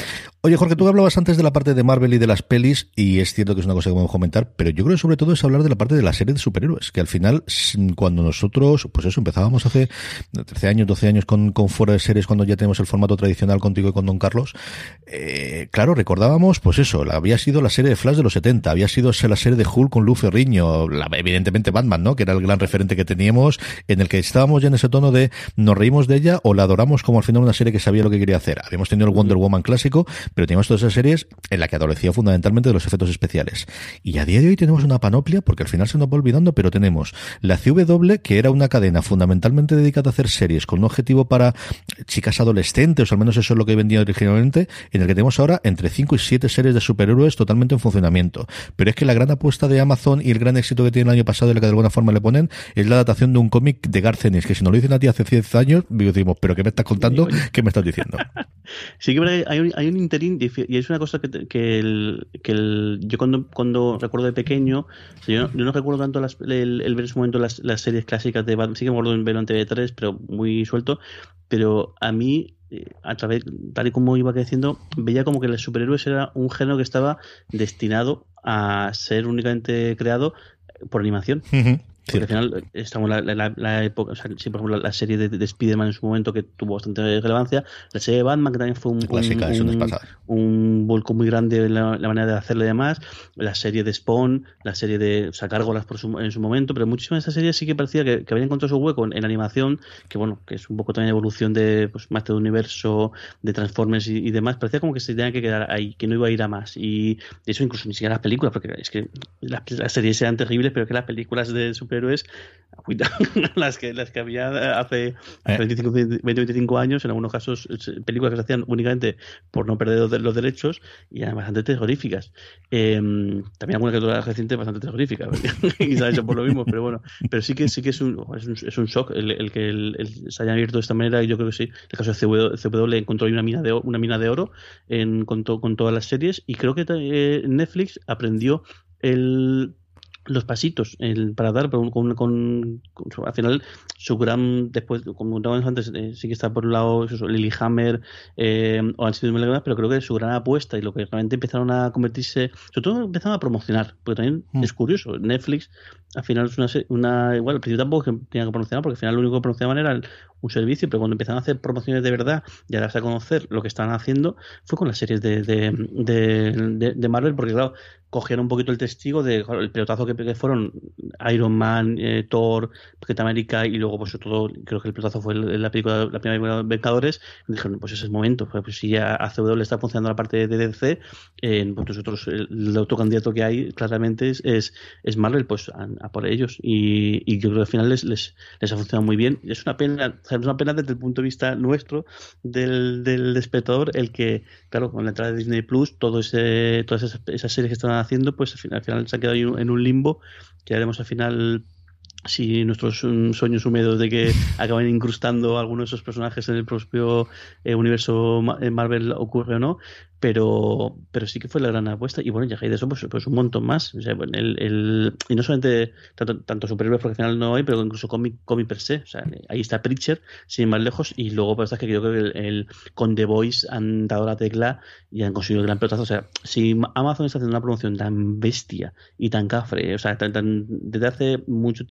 Oye, Jorge, tú hablabas antes de la parte de Marvel y de las pelis, y es cierto que es una cosa que podemos comentar, pero yo creo que sobre todo es hablar de la parte de la serie de superhéroes, que al final, cuando nosotros, pues eso, empezábamos hace 13 años, 12 años con, con fuera de series, cuando ya tenemos el formato tradicional contigo y con Don Carlos, eh, claro, recordábamos, pues eso, había sido la serie de Flash de los 70, había sido la serie de Hulk con Lou Ferriño, la, evidentemente Batman, ¿no? Que era el gran referente que teníamos, en el que estábamos ya en ese tono de nos reímos de ella o la adoramos como al final una serie que sabía lo que quería hacer. Habíamos tenido el Wonder Woman clásico, pero teníamos todas esas series en la que adolecía fundamentalmente de los efectos especiales. Y a día de hoy tenemos una panoplia, porque al final se nos va olvidando, pero tenemos la CW, que era una cadena fundamentalmente dedicada a hacer series con un objetivo para chicas adolescentes, o al menos eso es lo que vendía originalmente, en el que tenemos ahora entre 5 y 7 series de superhéroes totalmente en funcionamiento. Pero es que la gran apuesta de Amazon y el gran éxito que tiene el año pasado, y la que de alguna forma le ponen, es la adaptación de un cómic de Garcenis, que si no lo dicen a ti hace 10 años, decimos, pero ¿qué me estás contando? ¿Qué me estás diciendo? sí que hay un, hay un y es una cosa que, que, el, que el, yo cuando, cuando recuerdo de pequeño, yo, no, recuerdo tanto el, ver en su momento las, las series clásicas de Batman, sí que me acuerdo en verlo en TV3, pero muy suelto, pero a mí eh, a través, tal y como iba creciendo, veía como que los superhéroes era un género que estaba destinado a ser únicamente creado por animación. Porque al final estamos en la, época, o sea, sí, por ejemplo, la, serie de, de Spider-Man en su momento que tuvo bastante relevancia, la serie de Batman que también fue un, Clásica, un, un, volco muy grande en la, manera de hacerle y demás, la serie de Spawn, la serie de sacar golas por su, en su momento, pero muchísimas de esas series sí que parecía que, que habían encontrado su hueco en, animación, que bueno, que es un poco también evolución de pues, más de universo, de Transformers y, demás, parecía como que se tenía que quedar ahí, que no iba a ir a más. Y eso incluso ni siquiera las películas, porque es que las, las series eran terribles, pero que las películas de super héroes las que las que había hace 25, eh. 20, 25 años, en algunos casos películas que se hacían únicamente por no perder los derechos y además bastante terroríficas. Em, también alguna que reciente bastante terrorífica, y se ha hecho por lo mismo, pero bueno, pero sí que sí que es un, es un, es un shock el, que el, se haya abierto de esta manera y yo creo que sí, el caso de CW, encontró ahí una mina de, una mina de oro en, con, con todas las series y creo que eh, Netflix aprendió el los pasitos el, para dar con, con, con, al final su gran después como contábamos antes eh, sí que está por un lado eso, Lilyhammer eh, o han sido muy pero creo que su gran apuesta y lo que realmente empezaron a convertirse sobre todo empezaron a promocionar porque también mm. es curioso Netflix al final es una, una igual al principio tampoco que tenía que promocionar porque al final lo único que promocionaban era un servicio pero cuando empezaron a hacer promociones de verdad y a darse a conocer lo que estaban haciendo fue con las series de, de, de, de Marvel porque claro cogieron un poquito el testigo del pelotazo que, fueron Iron Man, eh, Thor, Capitán América y luego pues todo, creo que el pelotazo fue la película, la primera película de Vengadores, y dijeron, pues ese es el momento, pues, pues si ya a CW le está funcionando la parte de DC, eh, pues nosotros el, otro candidato que hay claramente es, es, Marvel, pues a, por ellos y, y, yo creo que al final les, les, les, ha funcionado muy bien. Es una pena, es una pena desde el punto de vista nuestro del, del espectador el que, claro, con la entrada de Disney Plus, todo ese, todas esas, esas series que están haciendo, pues al final, al final se ha quedado en un limbo que haremos al final si nuestros sueños húmedos de que acaben incrustando algunos de esos personajes en el propio eh, universo Marvel ocurre o no, pero, pero sí que fue la gran apuesta. Y bueno, ya hay de eso, pues, pues un montón más. O sea, el, el, y no solamente tanto, tanto superhéroes, final no hay, pero incluso cómic, cómic per se. O sea, ahí está Preacher, sin ir más lejos, y luego pues, que yo creo que el, con The Voice han dado la tecla y han conseguido el gran pelotazo. O sea, si Amazon está haciendo una promoción tan bestia y tan cafre, o sea, tan, tan, desde hace mucho tiempo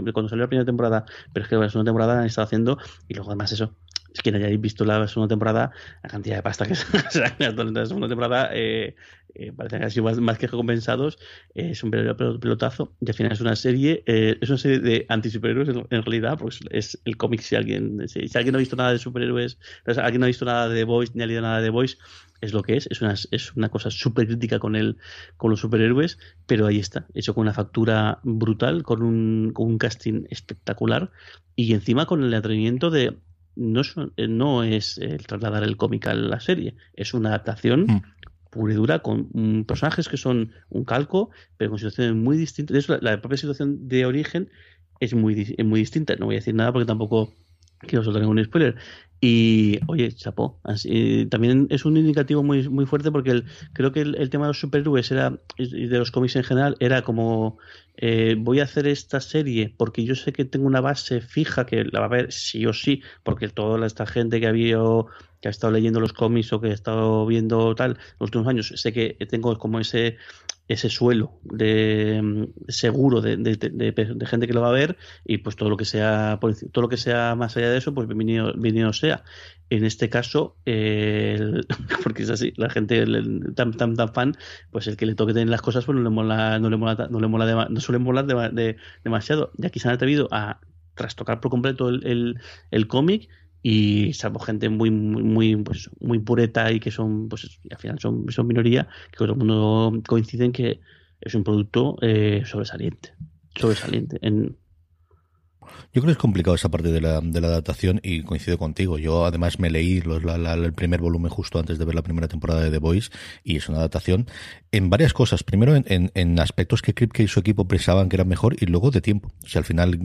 Cuando salió la primera temporada, pero es que la segunda temporada han estado haciendo y luego además eso. Es que no hayáis visto la segunda temporada, la cantidad de pasta que se ha en la segunda temporada eh, eh, parece que han sido más, más que recompensados. Eh, es un pelotazo y al final es una serie, eh, es una serie de antisuperhéroes en, en realidad, pues es el cómic. Si alguien, si, si alguien no ha visto nada de superhéroes, alguien no ha visto nada de The Voice ni ha leído nada de The Voice, es lo que es, es una, es una cosa súper crítica con el, con los superhéroes, pero ahí está, hecho con una factura brutal, con un, con un casting espectacular y encima con el atrevimiento de no es, no es el trasladar el cómic a la serie, es una adaptación Mm. pura y dura con personajes que son un calco, pero con situaciones muy distintas. De hecho, la, la propia situación de origen es muy, es muy distinta. No voy a decir nada porque tampoco quiero soltar ningún spoiler. Y, oye, chapó. Así, también es un indicativo muy, muy fuerte porque el- creo que el, tema de los superhéroes era, y de los cómics en general era como, eh, voy a hacer esta serie porque yo sé que tengo una base fija que la va a ver sí o sí, porque toda esta gente que había que ha estado leyendo los cómics o que ha estado viendo tal los últimos años, sé que tengo como ese ese suelo de mm, seguro de, de- gente que lo va a ver y pues todo lo que sea todo lo que sea más allá de eso pues bienvenido, bienvenido sea. En este caso eh, el- porque es así la gente tan tan tan fan pues el que le toque tener las cosas pues no le mola no le mola no le mola no suele molar dema- de- demasiado. Y aquí se han atrevido a trastocar por completo el, el cómic y salvo gente muy muy muy, pues, muy pureta y que son pues al final son, son minoría que todo el mundo coincide en que es un producto eh, sobresaliente sobresaliente. En Yo creo que es complicado esa parte de la, de la adaptación y coincido contigo. Yo además me leí los- la- la- el primer volumen justo antes de ver la primera temporada de The Voice y es una adaptación en varias cosas. Primero en, en- aspectos que Kripke y su equipo pensaban que eran mejor y luego de tiempo. O sea, al final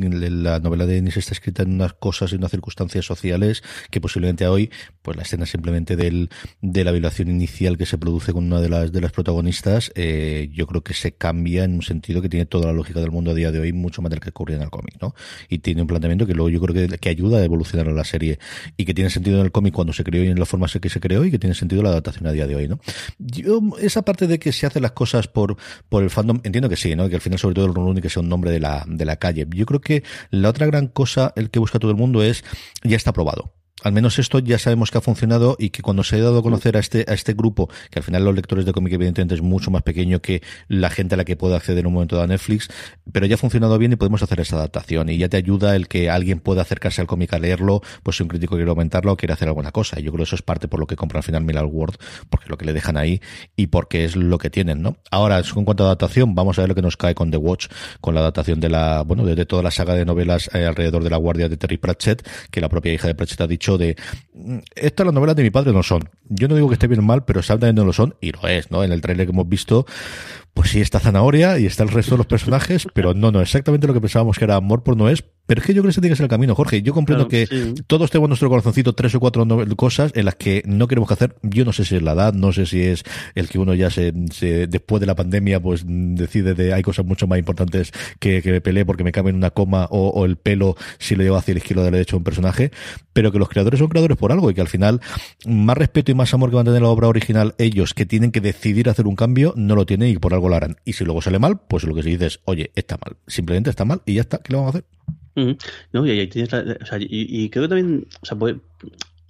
la novela de Ennis está escrita en unas cosas y unas circunstancias sociales que posiblemente hoy, pues la escena simplemente del, de la violación inicial que se produce con una de las, de las protagonistas, eh, yo creo que se cambia en un sentido que tiene toda la lógica del mundo a día de hoy, mucho más del que ocurría en el cómic, ¿no? Y tiene un planteamiento que luego yo creo que, que ayuda a evolucionar a la serie y que tiene sentido en el cómic cuando se creó y en la forma que se creó y que tiene sentido la adaptación a día de hoy, ¿no? Yo, esa parte de que se hacen las cosas por, por el fandom, entiendo que sí, ¿no? Que al final sobre todo el Run que sea un nombre de la, de la calle. Yo creo que la otra gran cosa, el que busca todo el mundo es, ya está probado al menos esto ya sabemos que ha funcionado y que cuando se ha dado a conocer a este, a este grupo, que al final los lectores de cómic evidentemente es mucho más pequeño que la gente a la que puede acceder en un momento dado a Netflix, pero ya ha funcionado bien y podemos hacer esa adaptación y ya te ayuda el que alguien pueda acercarse al cómic a leerlo, pues si un crítico quiere aumentarlo o quiere hacer alguna cosa. Yo creo que eso es parte por lo que compra al final Millar World, porque es lo que le dejan ahí y porque es lo que tienen, ¿no? Ahora, en cuanto a adaptación, vamos a ver lo que nos cae con The Watch, con la adaptación de la, bueno, de toda la saga de novelas eh, alrededor de la guardia de Terry Pratchett, que la propia hija de Pratchett ha dicho de estas las novelas de mi padre no son. Yo no digo que esté bien o mal, pero exactamente no lo son, y lo es, ¿no? En el tráiler que hemos visto, pues sí está Zanahoria y está el resto de los personajes, pero no, no, exactamente lo que pensábamos que era amor por no es, pero es que yo creo que ese tiene que ser el camino, Jorge. Yo comprendo Claro, que sí. todos tenemos en nuestro corazoncito tres o cuatro cosas en las que no queremos que hacer. Yo no sé si es la edad, no sé si es el que uno ya se, se- después de la pandemia, pues decide de hay cosas mucho más importantes que, que me pelee porque me cabe en una coma o, o el pelo si lo llevo hacia la izquierda o de la derecha un personaje, pero que los creadores son creadores por algo y que al final más respeto y más amor que van a tener la obra original ellos que tienen que decidir hacer un cambio, no lo tienen y por algo harán. Y si luego sale mal, pues lo que se dice es, oye, está mal. Simplemente está mal y ya está. ¿Qué le vamos a hacer? No, y ahí tienes la- o sea, y, y creo que también, o sea, puede-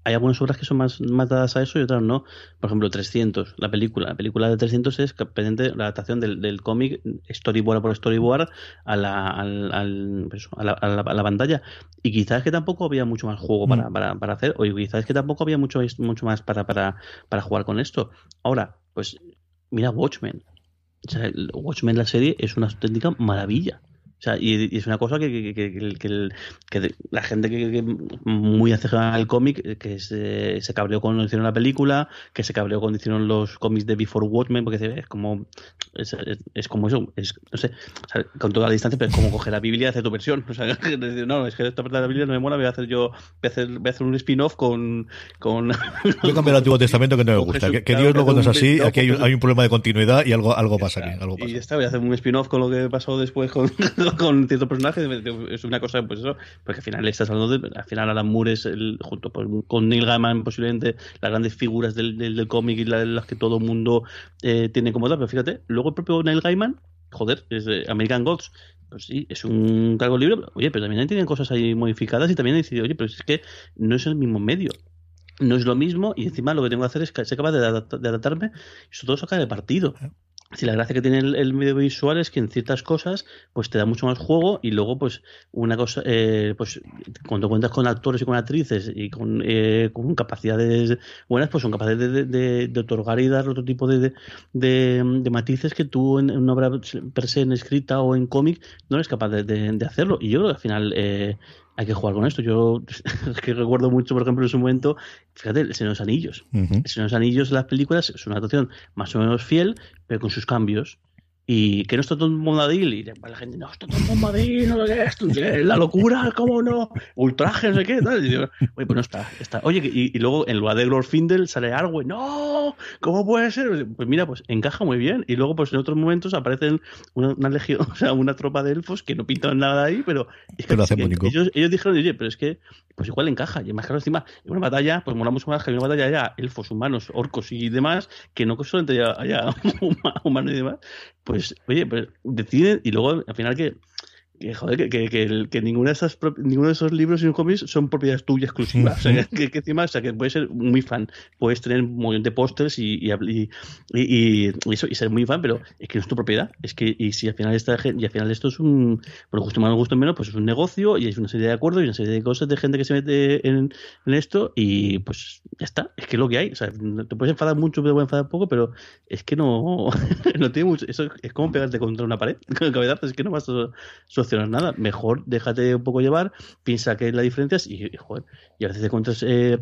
hay algunas obras que son más, más dadas a eso y otras no. Por ejemplo, 300, la película. La película de 300 es pendiente la adaptación del, del cómic storyboard por storyboard a la, al, al- pues eso, a, la, a la- a la pantalla. Y quizás que tampoco había mucho más juego para, Mm. para, para hacer, o quizás que tampoco había mucho, mucho más para, para, para jugar con esto. Ahora, pues mira Watchmen. O sea, Watchmen, la serie, es una auténtica maravilla. O sea, y, es una cosa que, que, que, que la gente que, muy acercada al cómic, que se, se, cabreó cuando hicieron la película, que se cabreó cuando hicieron los cómics de Before Watchmen, porque es como es, es, como eso, es, no sé, con toda la distancia, pero es como coger la Biblia y hacer tu versión. O sea, no, es que esta parte de la Biblia no me mola, voy a hacer yo, voy a hacer, voy a hacer un spin-off con, con... Yo cambio el Antiguo Testamento que no me gusta, que, Dios no cuando es así, aquí hay un, hay un, problema de continuidad y algo, algo pasa aquí. Algo pasa. Y está, voy a hacer un spin-off con lo que pasó después con, con ciertos personajes, es una cosa, pues eso, porque al final estás hablando de, al final Alan Moore es el, junto pues, con Neil Gaiman posiblemente las grandes figuras del, del, cómic y las, que todo el mundo eh, tiene como tal, pero fíjate, luego el propio Neil Gaiman, joder, es American Gods, pues sí, es un cargo libre, oye, pero también tienen cosas ahí modificadas y también dice, oye, pero es que no es el mismo medio no es lo mismo y encima lo que tengo que hacer es ser capaz de, de adaptarme y sobre todo sacar el partido. Si la gracia que tiene el, medio visual es que en ciertas cosas pues te da mucho más juego y luego pues una cosa eh, pues cuando cuentas con actores y con actrices y con, eh, con capacidades buenas pues son capaces de, de, otorgar y dar otro tipo de, de, matices que tú en, una obra per se en escrita o en cómic no eres capaz de, hacerlo. Y yo creo al final eh, hay que jugar con esto. Yo es que recuerdo mucho, por ejemplo, en su momento, fíjate, El Señor de los Anillos. El Señor de los Anillos las películas es una adaptación más o menos fiel, pero con sus cambios y que no está todo un bombadil y la gente no está todo un bombadil no sé qué la locura cómo no ultraje no sé qué tal. Y oye pues no está, está. oye y, luego en lugar de Glorfindel sale Arwen no cómo puede ser pues mira pues encaja muy bien y luego pues en otros momentos aparecen una, legión o sea una tropa de elfos que no pintan nada ahí pero, ellos, ellos dijeron oye pero es que pues igual encaja. Y más claro, encima, en una batalla, pues mola mucho más que en una batalla haya elfos, humanos, orcos y demás, que no que solamente haya, humanos y demás. Pues, oye, pues deciden y luego al final que que, joder, que, que, que, que ninguna de esas, ninguno de esos libros y cómics son propiedades tuyas exclusivas. o sea, que, encima, o sea, que puedes ser muy fan, puedes tener un montón de pósters y y, y, y, eso, y ser muy fan, pero es que no es tu propiedad. Es que, y si al final esta y al final esto es un, por gusto más o gusto menos, pues es un negocio y hay una serie de acuerdos y una serie de cosas de gente que se mete en, en esto y pues ya está. Es que es lo que hay. O sea, te puedes enfadar mucho, te puedes enfadar poco, pero es que no, no tiene mucho. Eso es como pegarte contra una pared. es que no vas a nada. Mejor déjate un poco llevar, piensa que es la diferencia y, joder, y a veces te encuentras eh,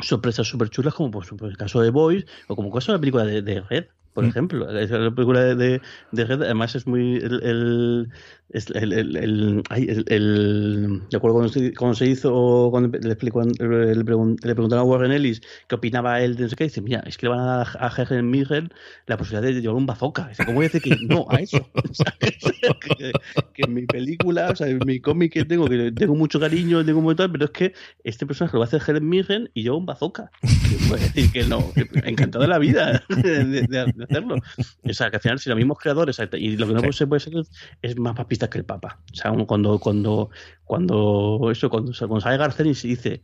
sorpresas súper chulas como por, el caso de Boys o como caso de la película de Red por mm. ejemplo. La película de, de, Red, además, es muy. El, el, el, de acuerdo cuando se, cuando se hizo, cuando le, explicó, le, le, preguntaron a Warren Ellis qué opinaba él de no sé qué, dice: Mira, es que le van a dar a Helen Miguel la posibilidad de llevar un bazooka. Dice: ¿Cómo voy a decir que no a eso? que, que, en mi película, o sea, en mi cómic que tengo, que tengo mucho cariño, tengo mucho tal, pero es que este personaje lo va a hacer Helen Mirren y lleva un bazooka. Puede decir que no, encantado de la vida de, de, hacerlo. O sea, que al final, si los mismos creadores, y lo que no se puede ser es más papista que el Papa. O sea, cuando, cuando, cuando, eso, cuando, cuando sale Garcenis y dice,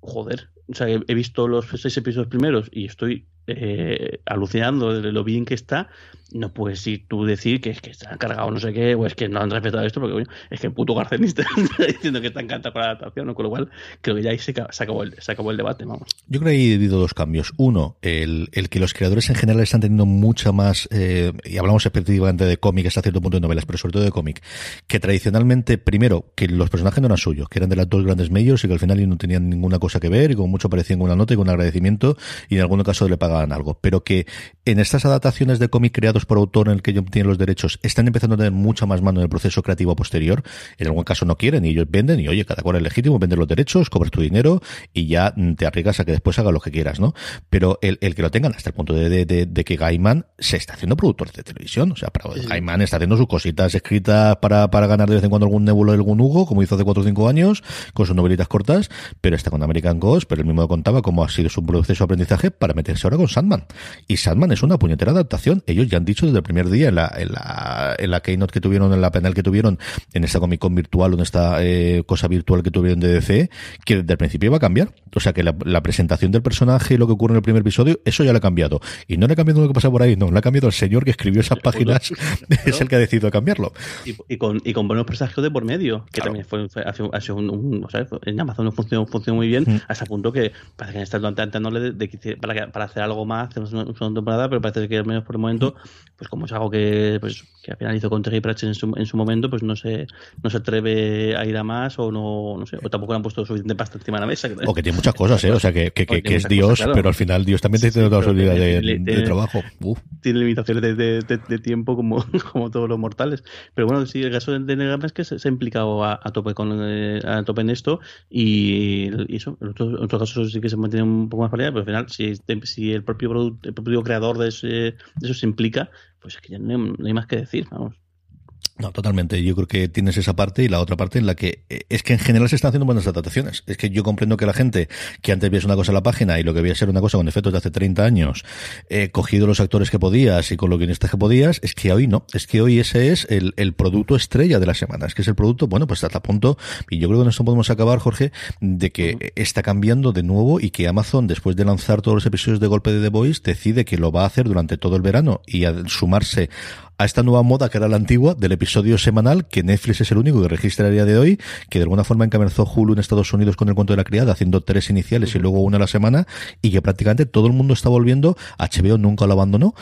joder, o sea, he, visto los seis episodios primeros y estoy eh, alucinando de lo bien que está, no puedes ir tú decir que es que está cargado no sé qué, o es que no han respetado esto, porque es que el puto Garcenista está diciendo que está encantado con la adaptación, con lo cual creo que ya ahí se, acabó, el, se acabó el debate, vamos. Yo creo que ahí he habido dos cambios. Uno, el, el que los creadores en general están teniendo mucha más, eh, y hablamos específicamente de cómic hasta cierto punto de novelas, pero sobre todo de cómic, que tradicionalmente, primero, que los personajes no eran suyos, que eran de las dos grandes medios y que al final no tenían ninguna cosa que ver y como mucho parecían con una nota y con un agradecimiento y en algún caso le pagaban algo. Pero que en estas adaptaciones de cómic creados por autor en el que ellos tienen los derechos están empezando a tener mucha más mano en el proceso creativo posterior. En algún caso no quieren y ellos venden y oye, cada cual es legítimo, vender los derechos, cobras tu dinero y ya te arriesgas a que después haga lo que quieras, ¿no? Pero el, el que lo tengan hasta el punto de, de, de, que Gaiman se está haciendo productor de televisión. O sea, para, Gaiman está haciendo sus cositas escritas para, para ganar de vez en cuando algún nebulo, algún Hugo, como hizo hace 4 o 5 años, con sus novelitas cortas, pero está con American Ghost, pero él mismo contaba cómo ha sido su proceso de aprendizaje para meterse ahora con Sandman. Y Sandman es una puñetera adaptación. Ellos ya han dicho desde el primer día en la, en la, en la keynote que tuvieron, en la panel que tuvieron, en esta Comic Con virtual o en esta eh, cosa virtual que tuvieron de DC, que desde el principio iba a cambiar. O sea que la, la, presentación del personaje y lo que ocurre en el primer episodio, eso ya lo ha cambiado. Y no le ha cambiado lo que pasa por ahí, no, le ha cambiado el señor que escribió esas páginas, es el que ha decidido cambiarlo. Y, y, con, y con buenos presagios de por medio, que también fue, hace, hace un, un, o sea, en Amazon no funcionó, funcionó muy bien, hasta el punto que parece que están planteándole de, de, para, para hacer algo más, hacemos una, una, temporada, pero parece que al menos por el momento, pues como es algo que, pues, que al final hizo con Terry Pratchett en su, en su momento, pues no se, no se atreve a ir a más o no, no sé, o tampoco le han puesto suficiente pasta encima de la mesa. O que tiene muchas cosas, ¿eh? O sea, que, que, que, que es Dios, cosas, claro. pero al final Dios también sí, tiene sí, otra posibilidad de, de, de, trabajo. Uf. Tiene limitaciones de, de, tiempo como, como todos los mortales. Pero bueno, sí, el caso de Negama es que se, se, ha implicado a, a tope con eh, a tope en esto y, y eso, en otros, en otros, casos sí que se mantiene un poco más variedad, pero al final, si, si el propio producto, el propio creador de, ese, de eso se implica, pues es que ya no hay, no hay más que decir, vamos. No, totalmente. Yo creo que tienes esa parte y la otra parte en la que eh, es que en general se están haciendo buenas adaptaciones. Es que yo comprendo que la gente que antes veía una cosa en la página y lo que veía ser una cosa con efectos de hace 30 años, eh, cogido los actores que podías y con los guionistas que podías, es que hoy no. Es que hoy ese es el, el producto estrella de la semana. Es que es el producto, bueno, pues hasta punto, y yo creo que en esto podemos acabar, Jorge, de que uh -huh. está cambiando de nuevo y que Amazon, después de lanzar todos los episodios de golpe de The Voice, decide que lo va a hacer durante todo el verano y a sumarse a esta nueva moda que era la antigua del episodio semanal que Netflix es el único que registra a día de hoy, que de alguna forma encabezó Hulu en Estados Unidos con el cuento de la criada, haciendo tres iniciales y luego una a la semana, y que prácticamente todo el mundo está volviendo, HBO nunca lo abandonó.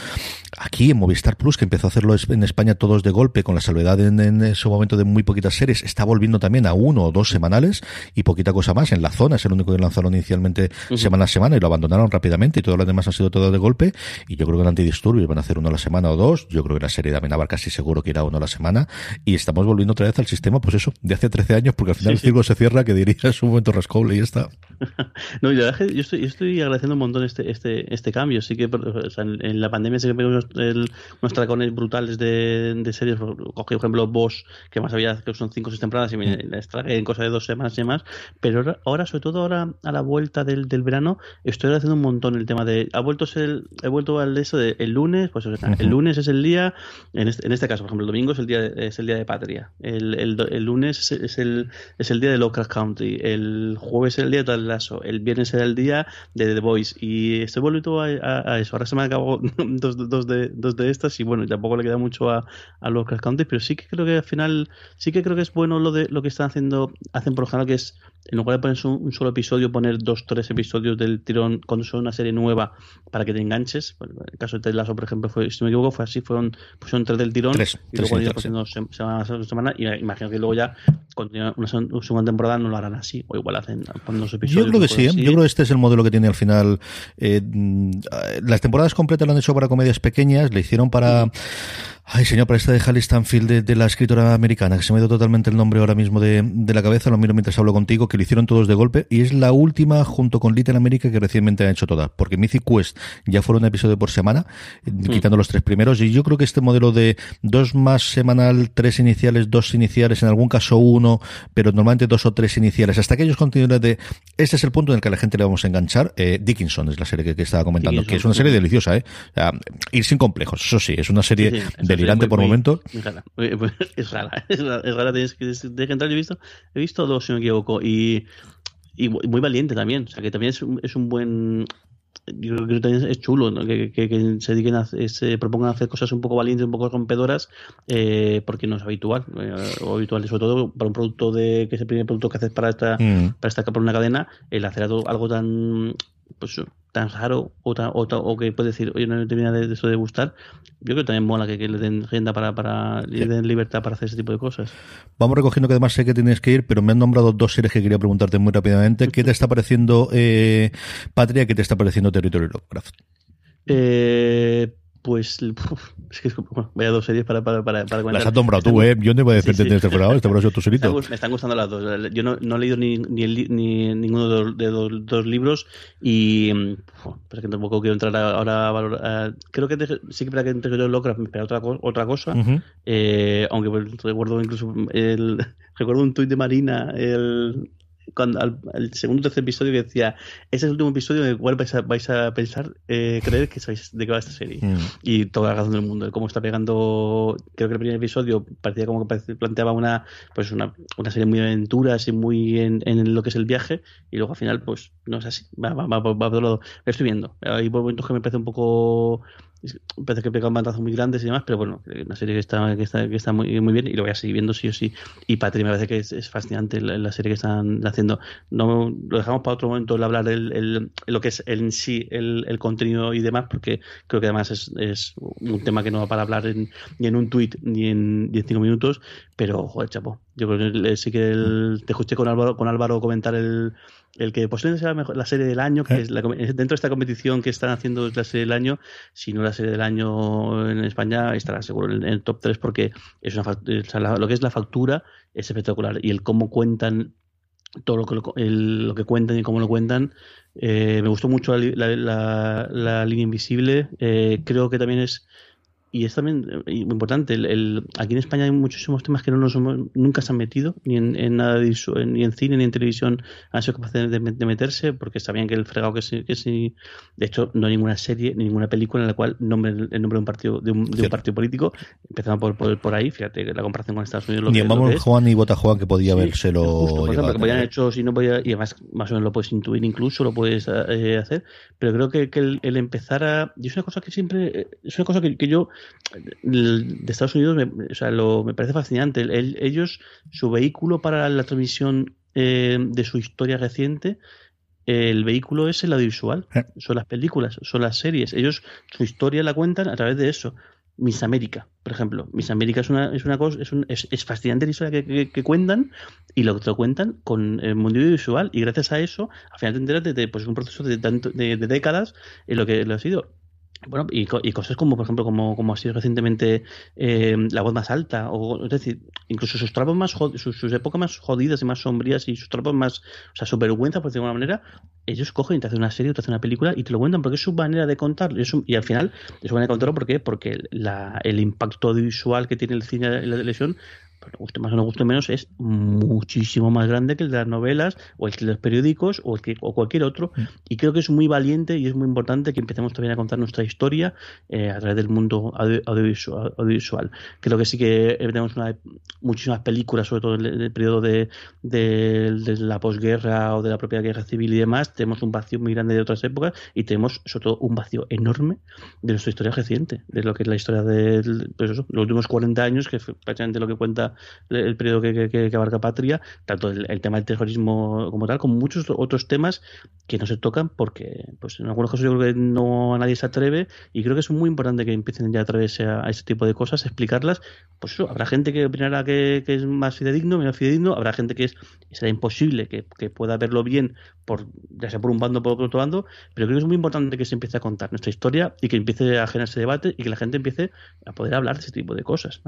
Aquí en Movistar Plus, que empezó a hacerlo en España todos de golpe, con la salvedad en, en ese momento de muy poquitas series, está volviendo también a uno o dos semanales y poquita cosa más. En la zona es el único que lanzaron inicialmente uh -huh. semana a semana y lo abandonaron rápidamente y todo lo demás ha sido todo de golpe. Y yo creo que en Antidisturbios van a hacer uno a la semana o dos. Yo creo que la serie de Amenábar casi seguro que irá uno a la semana. Y estamos volviendo otra vez al sistema, pues eso, de hace 13 años, porque al final sí, el círculo sí. se cierra, que diría es un momento rascable y ya está. no, yo, yo, estoy, yo estoy agradeciendo un montón este, este, este cambio. Sí que o sea, en, en, la pandemia sí que pegó unos, el, unos tracones brutales de, de series. Cogí, por ejemplo, Bosch, que más había, que son 5 o 6 temporadas, y me mm. en cosa de dos semanas y demás. Pero ahora, ahora, sobre todo ahora, a la vuelta del, del verano, estoy haciendo un montón el tema de. Ha vuelto el, he vuelto al eso de el lunes, pues o sea, el lunes es el día, en este, en este, caso, por ejemplo, el domingo es el día de, es el día de patria. El, el, el lunes es, es, el, es el día de Local Country. El jueves es el día de Lasso. El viernes era el día de The Voice. Y estoy volviendo a, a, eso. Ahora se me acabó dos, dos, de, dos de estas y bueno, tampoco le queda mucho a, a Local Country, pero sí que creo que al final, sí que creo que es bueno lo de lo que están haciendo, hacen por lo general que es en lugar de poner un, solo episodio, poner dos, tres episodios del tirón cuando son una serie nueva para que te enganches. En el caso de Ted por ejemplo, fue, si no me equivoco, fue así, fueron, pusieron tres del tirón tres, y luego ido haciendo semana a semana y imagino que luego ya continúa una segunda temporada no lo harán así o igual hacen los episodios. Yo creo que sí, ¿eh? yo creo que este es el modelo que tiene al final. Eh, las temporadas completas lo han hecho para comedias pequeñas, le hicieron para... Mm Ay, señor, para esta de Hallie Stanfield, de, de, la escritora americana, que se me ha ido totalmente el nombre ahora mismo de, de, la cabeza, lo miro mientras hablo contigo, que lo hicieron todos de golpe, y es la última, junto con Little America, que recientemente han hecho todas, porque Mythic Quest ya fueron un episodio por semana, mm. quitando los tres primeros, y yo creo que este modelo de dos más semanal, tres iniciales, dos iniciales, en algún caso uno, pero normalmente dos o tres iniciales, hasta aquellos contenidos de, este es el punto en el que a la gente le vamos a enganchar, eh, Dickinson es la serie que, que estaba comentando, Dickinson, que es una serie deliciosa, eh, ir sin complejos, eso sí, es una serie sí, sí, delirante muy, por muy, momento. Rara. Es rara, es rara, es rara tienes que, que entrar. Yo he visto, he visto dos, si no me equivoco, y, y muy valiente también. O sea, que también es un, es un buen yo creo que también es chulo ¿no? que, que, que, se dediquen a, se propongan hacer cosas un poco valientes, un poco rompedoras, eh, porque no es habitual, eh, o habitual, sobre todo para un producto de que es el primer producto que haces para esta, mm. para esta por una cadena, el hacer algo, algo tan pues tan raro o, tan, o, o, que puede decir, oye, no termina de, de, eso de gustar, yo creo que también mola que, que le den agenda para, para le den libertad para hacer ese tipo de cosas. Vamos recogiendo que además sé que tienes que ir, pero me han nombrado dos series que quería preguntarte muy rápidamente. ¿Qué te está pareciendo eh, Patria? ¿Qué te está pareciendo Territory Lovecraft? Eh, pues uf, es que bueno, vaya dos series para, para, para, para Las has nombrado tú, ¿eh? Yo no voy a defender sí, sí. este programa, este programa es tu solito. Me están gustando las dos. Yo no, no he leído ni, ni, el, ni ninguno de los, de los dos libros y uf, pero que tampoco quiero entrar ahora a valorar. creo que te, sí que para que entre yo Lovecraft me espera otra, otra cosa, uh -huh. eh, aunque pues, recuerdo incluso el, recuerdo un tuit de Marina el cuando al, al segundo o tercer episodio que decía ese es el último episodio en el cual vais a, vais a pensar eh, creer que sabéis de qué va esta serie mm. y toda la razón del mundo cómo está pegando creo que el primer episodio parecía como que planteaba una pues una, una serie muy de aventuras y muy en, en, lo que es el viaje y luego al final pues no es así va, va, va, va por otro lado. Lo estoy viendo. Hay momentos que me parece un poco parece que pega un bandazo muy grandes y demás, pero bueno, una serie que está, que está, que está muy, muy bien y lo voy a seguir viendo sí o sí. Y Patria me parece que es, fascinante la, serie que están haciendo. No lo dejamos para otro momento el hablar el, lo que es en sí el, el, contenido y demás, porque creo que además es, es un tema que no va para hablar en, ni en un tuit ni en 15 minutos, pero joder, chapo. Yo creo que sí que te escuché con Álvaro, con Álvaro comentar el el que posiblemente sea la, mejor, la serie del año, que eh. es dentro de esta competición que están haciendo la serie del año, si no la serie del año en España, estará seguro en, el top 3 porque es una, lo que es la factura es espectacular y el cómo cuentan todo lo que, lo que cuentan y cómo lo cuentan. Eh, me gustó mucho la, línea invisible. Eh, creo que también es y es también eh, importante, el, aquí en España hay muchísimos temas que no nos nunca se han metido, ni en, nada de, ni en cine ni en televisión han sido capaces de, meterse, porque sabían que el fregado que sí, que sí, de hecho no hay ninguna serie, ni ninguna película en la cual nombre el nombre de un partido, de un, partido político, empezando por, por, ahí, fíjate la comparación con Estados Unidos. Lo ni en Juan ni Bota Juan que podía sí, lo Justo, que podían hecho, si no podía, y además más o menos lo puedes intuir incluso, lo puedes eh, hacer, pero creo que, que el, empezar a, y es una cosa que siempre, eh, es una cosa que, que yo de Estados Unidos me, o sea, lo, me parece fascinante. ellos, su vehículo para la transmisión eh, de su historia reciente, el vehículo es el audiovisual, eh. son las películas, son las series. Ellos su historia la cuentan a través de eso. Miss América, por ejemplo. Miss América es una, es una cosa, es, un, es, fascinante la historia que, cuentan y lo, lo cuentan con el mundo audiovisual y gracias a eso, al final te enteras de, pues, un proceso de, tanto, de, de décadas en lo que lo ha sido bueno, y, y, cosas como, por ejemplo, como, como ha sido recientemente eh, La voz más alta, o es decir, incluso sus trapos más sus, épocas más jodidas y más sombrías y sus trapos más, o sea, su vergüenza, por decirlo de alguna manera, ellos cogen y te hacen una serie, te hacen una película y te lo cuentan porque es su manera de contar. Y, y al final, es su manera de contarlo ¿por qué? porque la, el impacto audiovisual que tiene el cine la televisión pero guste más o no guste menos, es muchísimo más grande que el de las novelas o el de los periódicos o, el que, o cualquier otro. Mm. Y creo que es muy valiente y es muy importante que empecemos también a contar nuestra historia eh, a través del mundo audiovisual. Creo que sí que tenemos una, muchísimas películas, sobre todo en el, periodo de, de, la posguerra o de la propia guerra civil y demás. Tenemos un vacío muy grande de otras épocas y tenemos sobre todo un vacío enorme de nuestra historia reciente, de lo que es la historia de pues los últimos 40 años, que es prácticamente lo que cuenta el periodo que, abarca Patria, tanto el, tema del terrorismo como tal, como muchos otros temas que no se tocan porque pues en algunos casos yo creo que no nadie se atreve y creo que es muy importante que empiecen ya a atreverse a, ese tipo de cosas, explicarlas. Pues habrá gente que opinará que, es más fidedigno, menos fidedigno, habrá gente que es será imposible que, pueda verlo bien por ya sea por un bando o por otro bando, pero creo que es muy importante que se empiece a contar nuestra historia y que empiece a generarse debate y que la gente empiece a poder hablar de ese tipo de cosas.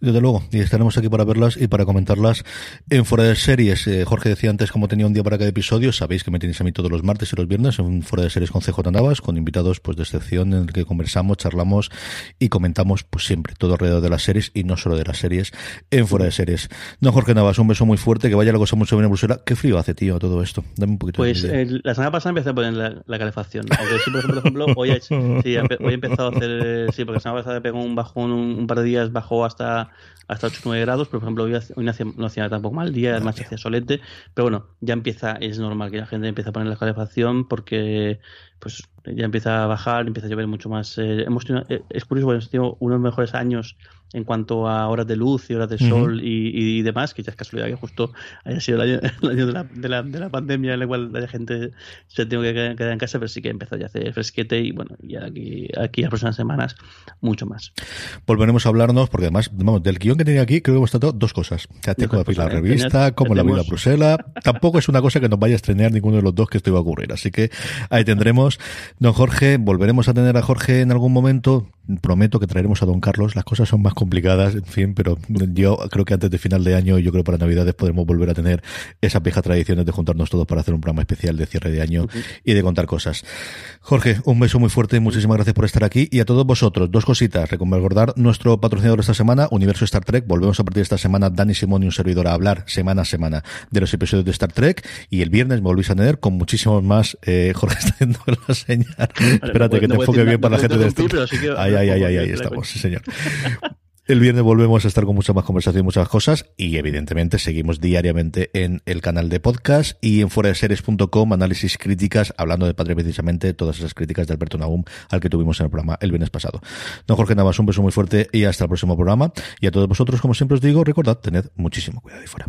Desde luego, y estaremos aquí para verlas y para comentarlas en fuera de series. Eh, Jorge decía antes cómo tenía un día para cada episodio. Sabéis que me tenéis a mí todos los martes y los viernes en fuera de series con CJ Navas, con invitados pues de excepción en el que conversamos, charlamos y comentamos pues siempre todo alrededor de las series y no solo de las series en fuera de series. No, Jorge Navas, un beso muy fuerte, que vaya la cosa mucho bien en Bruselas. Qué frío hace, tío, todo esto. Dame un poquito Pues la semana pasada empecé a poner la, calefacción. Aunque sí, por ejemplo, hoy, he, sí, hoy he empezado a hacer, sí, porque la semana pasada pegó un bajón, un, un par de días bajó hasta hasta 8 9 grados, por ejemplo, hoy, no, hacía, no hacía tampoco mal día, además hacía solete, pero bueno, ya empieza, es normal que la gente empiece a poner la calefacción porque pues ya empieza a bajar, empieza a llover mucho más. Eh, hemos tenido, eh, es curioso, bueno, hemos tenido unos mejores años en cuanto a horas de luz y horas de sol y, demás, que ya es casualidad que justo haya sido el año, de, la, de, la, de, la, pandemia en el cual la gente se tenido que quedar en casa, pero sí que empezó ya a hacer fresquete y bueno, y aquí, aquí las próximas semanas mucho más. Volveremos a hablarnos, porque además, vamos, del guion que tenía aquí, creo que hemos tratado dos cosas. Ya tengo la revista, como la vida Bruselas. Tampoco es una cosa que nos vaya a estrenar ninguno de los dos que esto iba a ocurrir. Así que ahí tendremos. Don Jorge, volveremos a tener a Jorge en algún momento prometo que traeremos a Don Carlos. Las cosas son más complicadas, en fin, pero yo creo que antes de final de año, yo creo para Navidades podremos volver a tener esas viejas tradiciones de juntarnos todos para hacer un programa especial de cierre de año y de contar cosas. Jorge, un beso muy fuerte, muchísimas gracias por estar aquí y a todos vosotros, dos cositas. Recordar nuestro patrocinador esta semana, Universo Star Trek. Volvemos a partir de esta semana, Dani Simón y un servidor a hablar semana a semana de los episodios de Star Trek y el viernes me volvéis a tener con muchísimos más. Eh, Jorge está haciendo la señal. Espérate que te enfoque bien para la gente de esto. Ay, ay, ay, ahí estamos, sí señor. El viernes volvemos a estar con mucha más conversación y muchas cosas y evidentemente seguimos diariamente en el canal de podcast y en fuera análisis críticas hablando de padre precisamente todas esas críticas de Alberto Nahum al que tuvimos en el programa el viernes pasado. Don Jorge Navas, un beso muy fuerte y hasta el próximo programa y a todos vosotros como siempre os digo recordad tened muchísimo cuidado ahí fuera.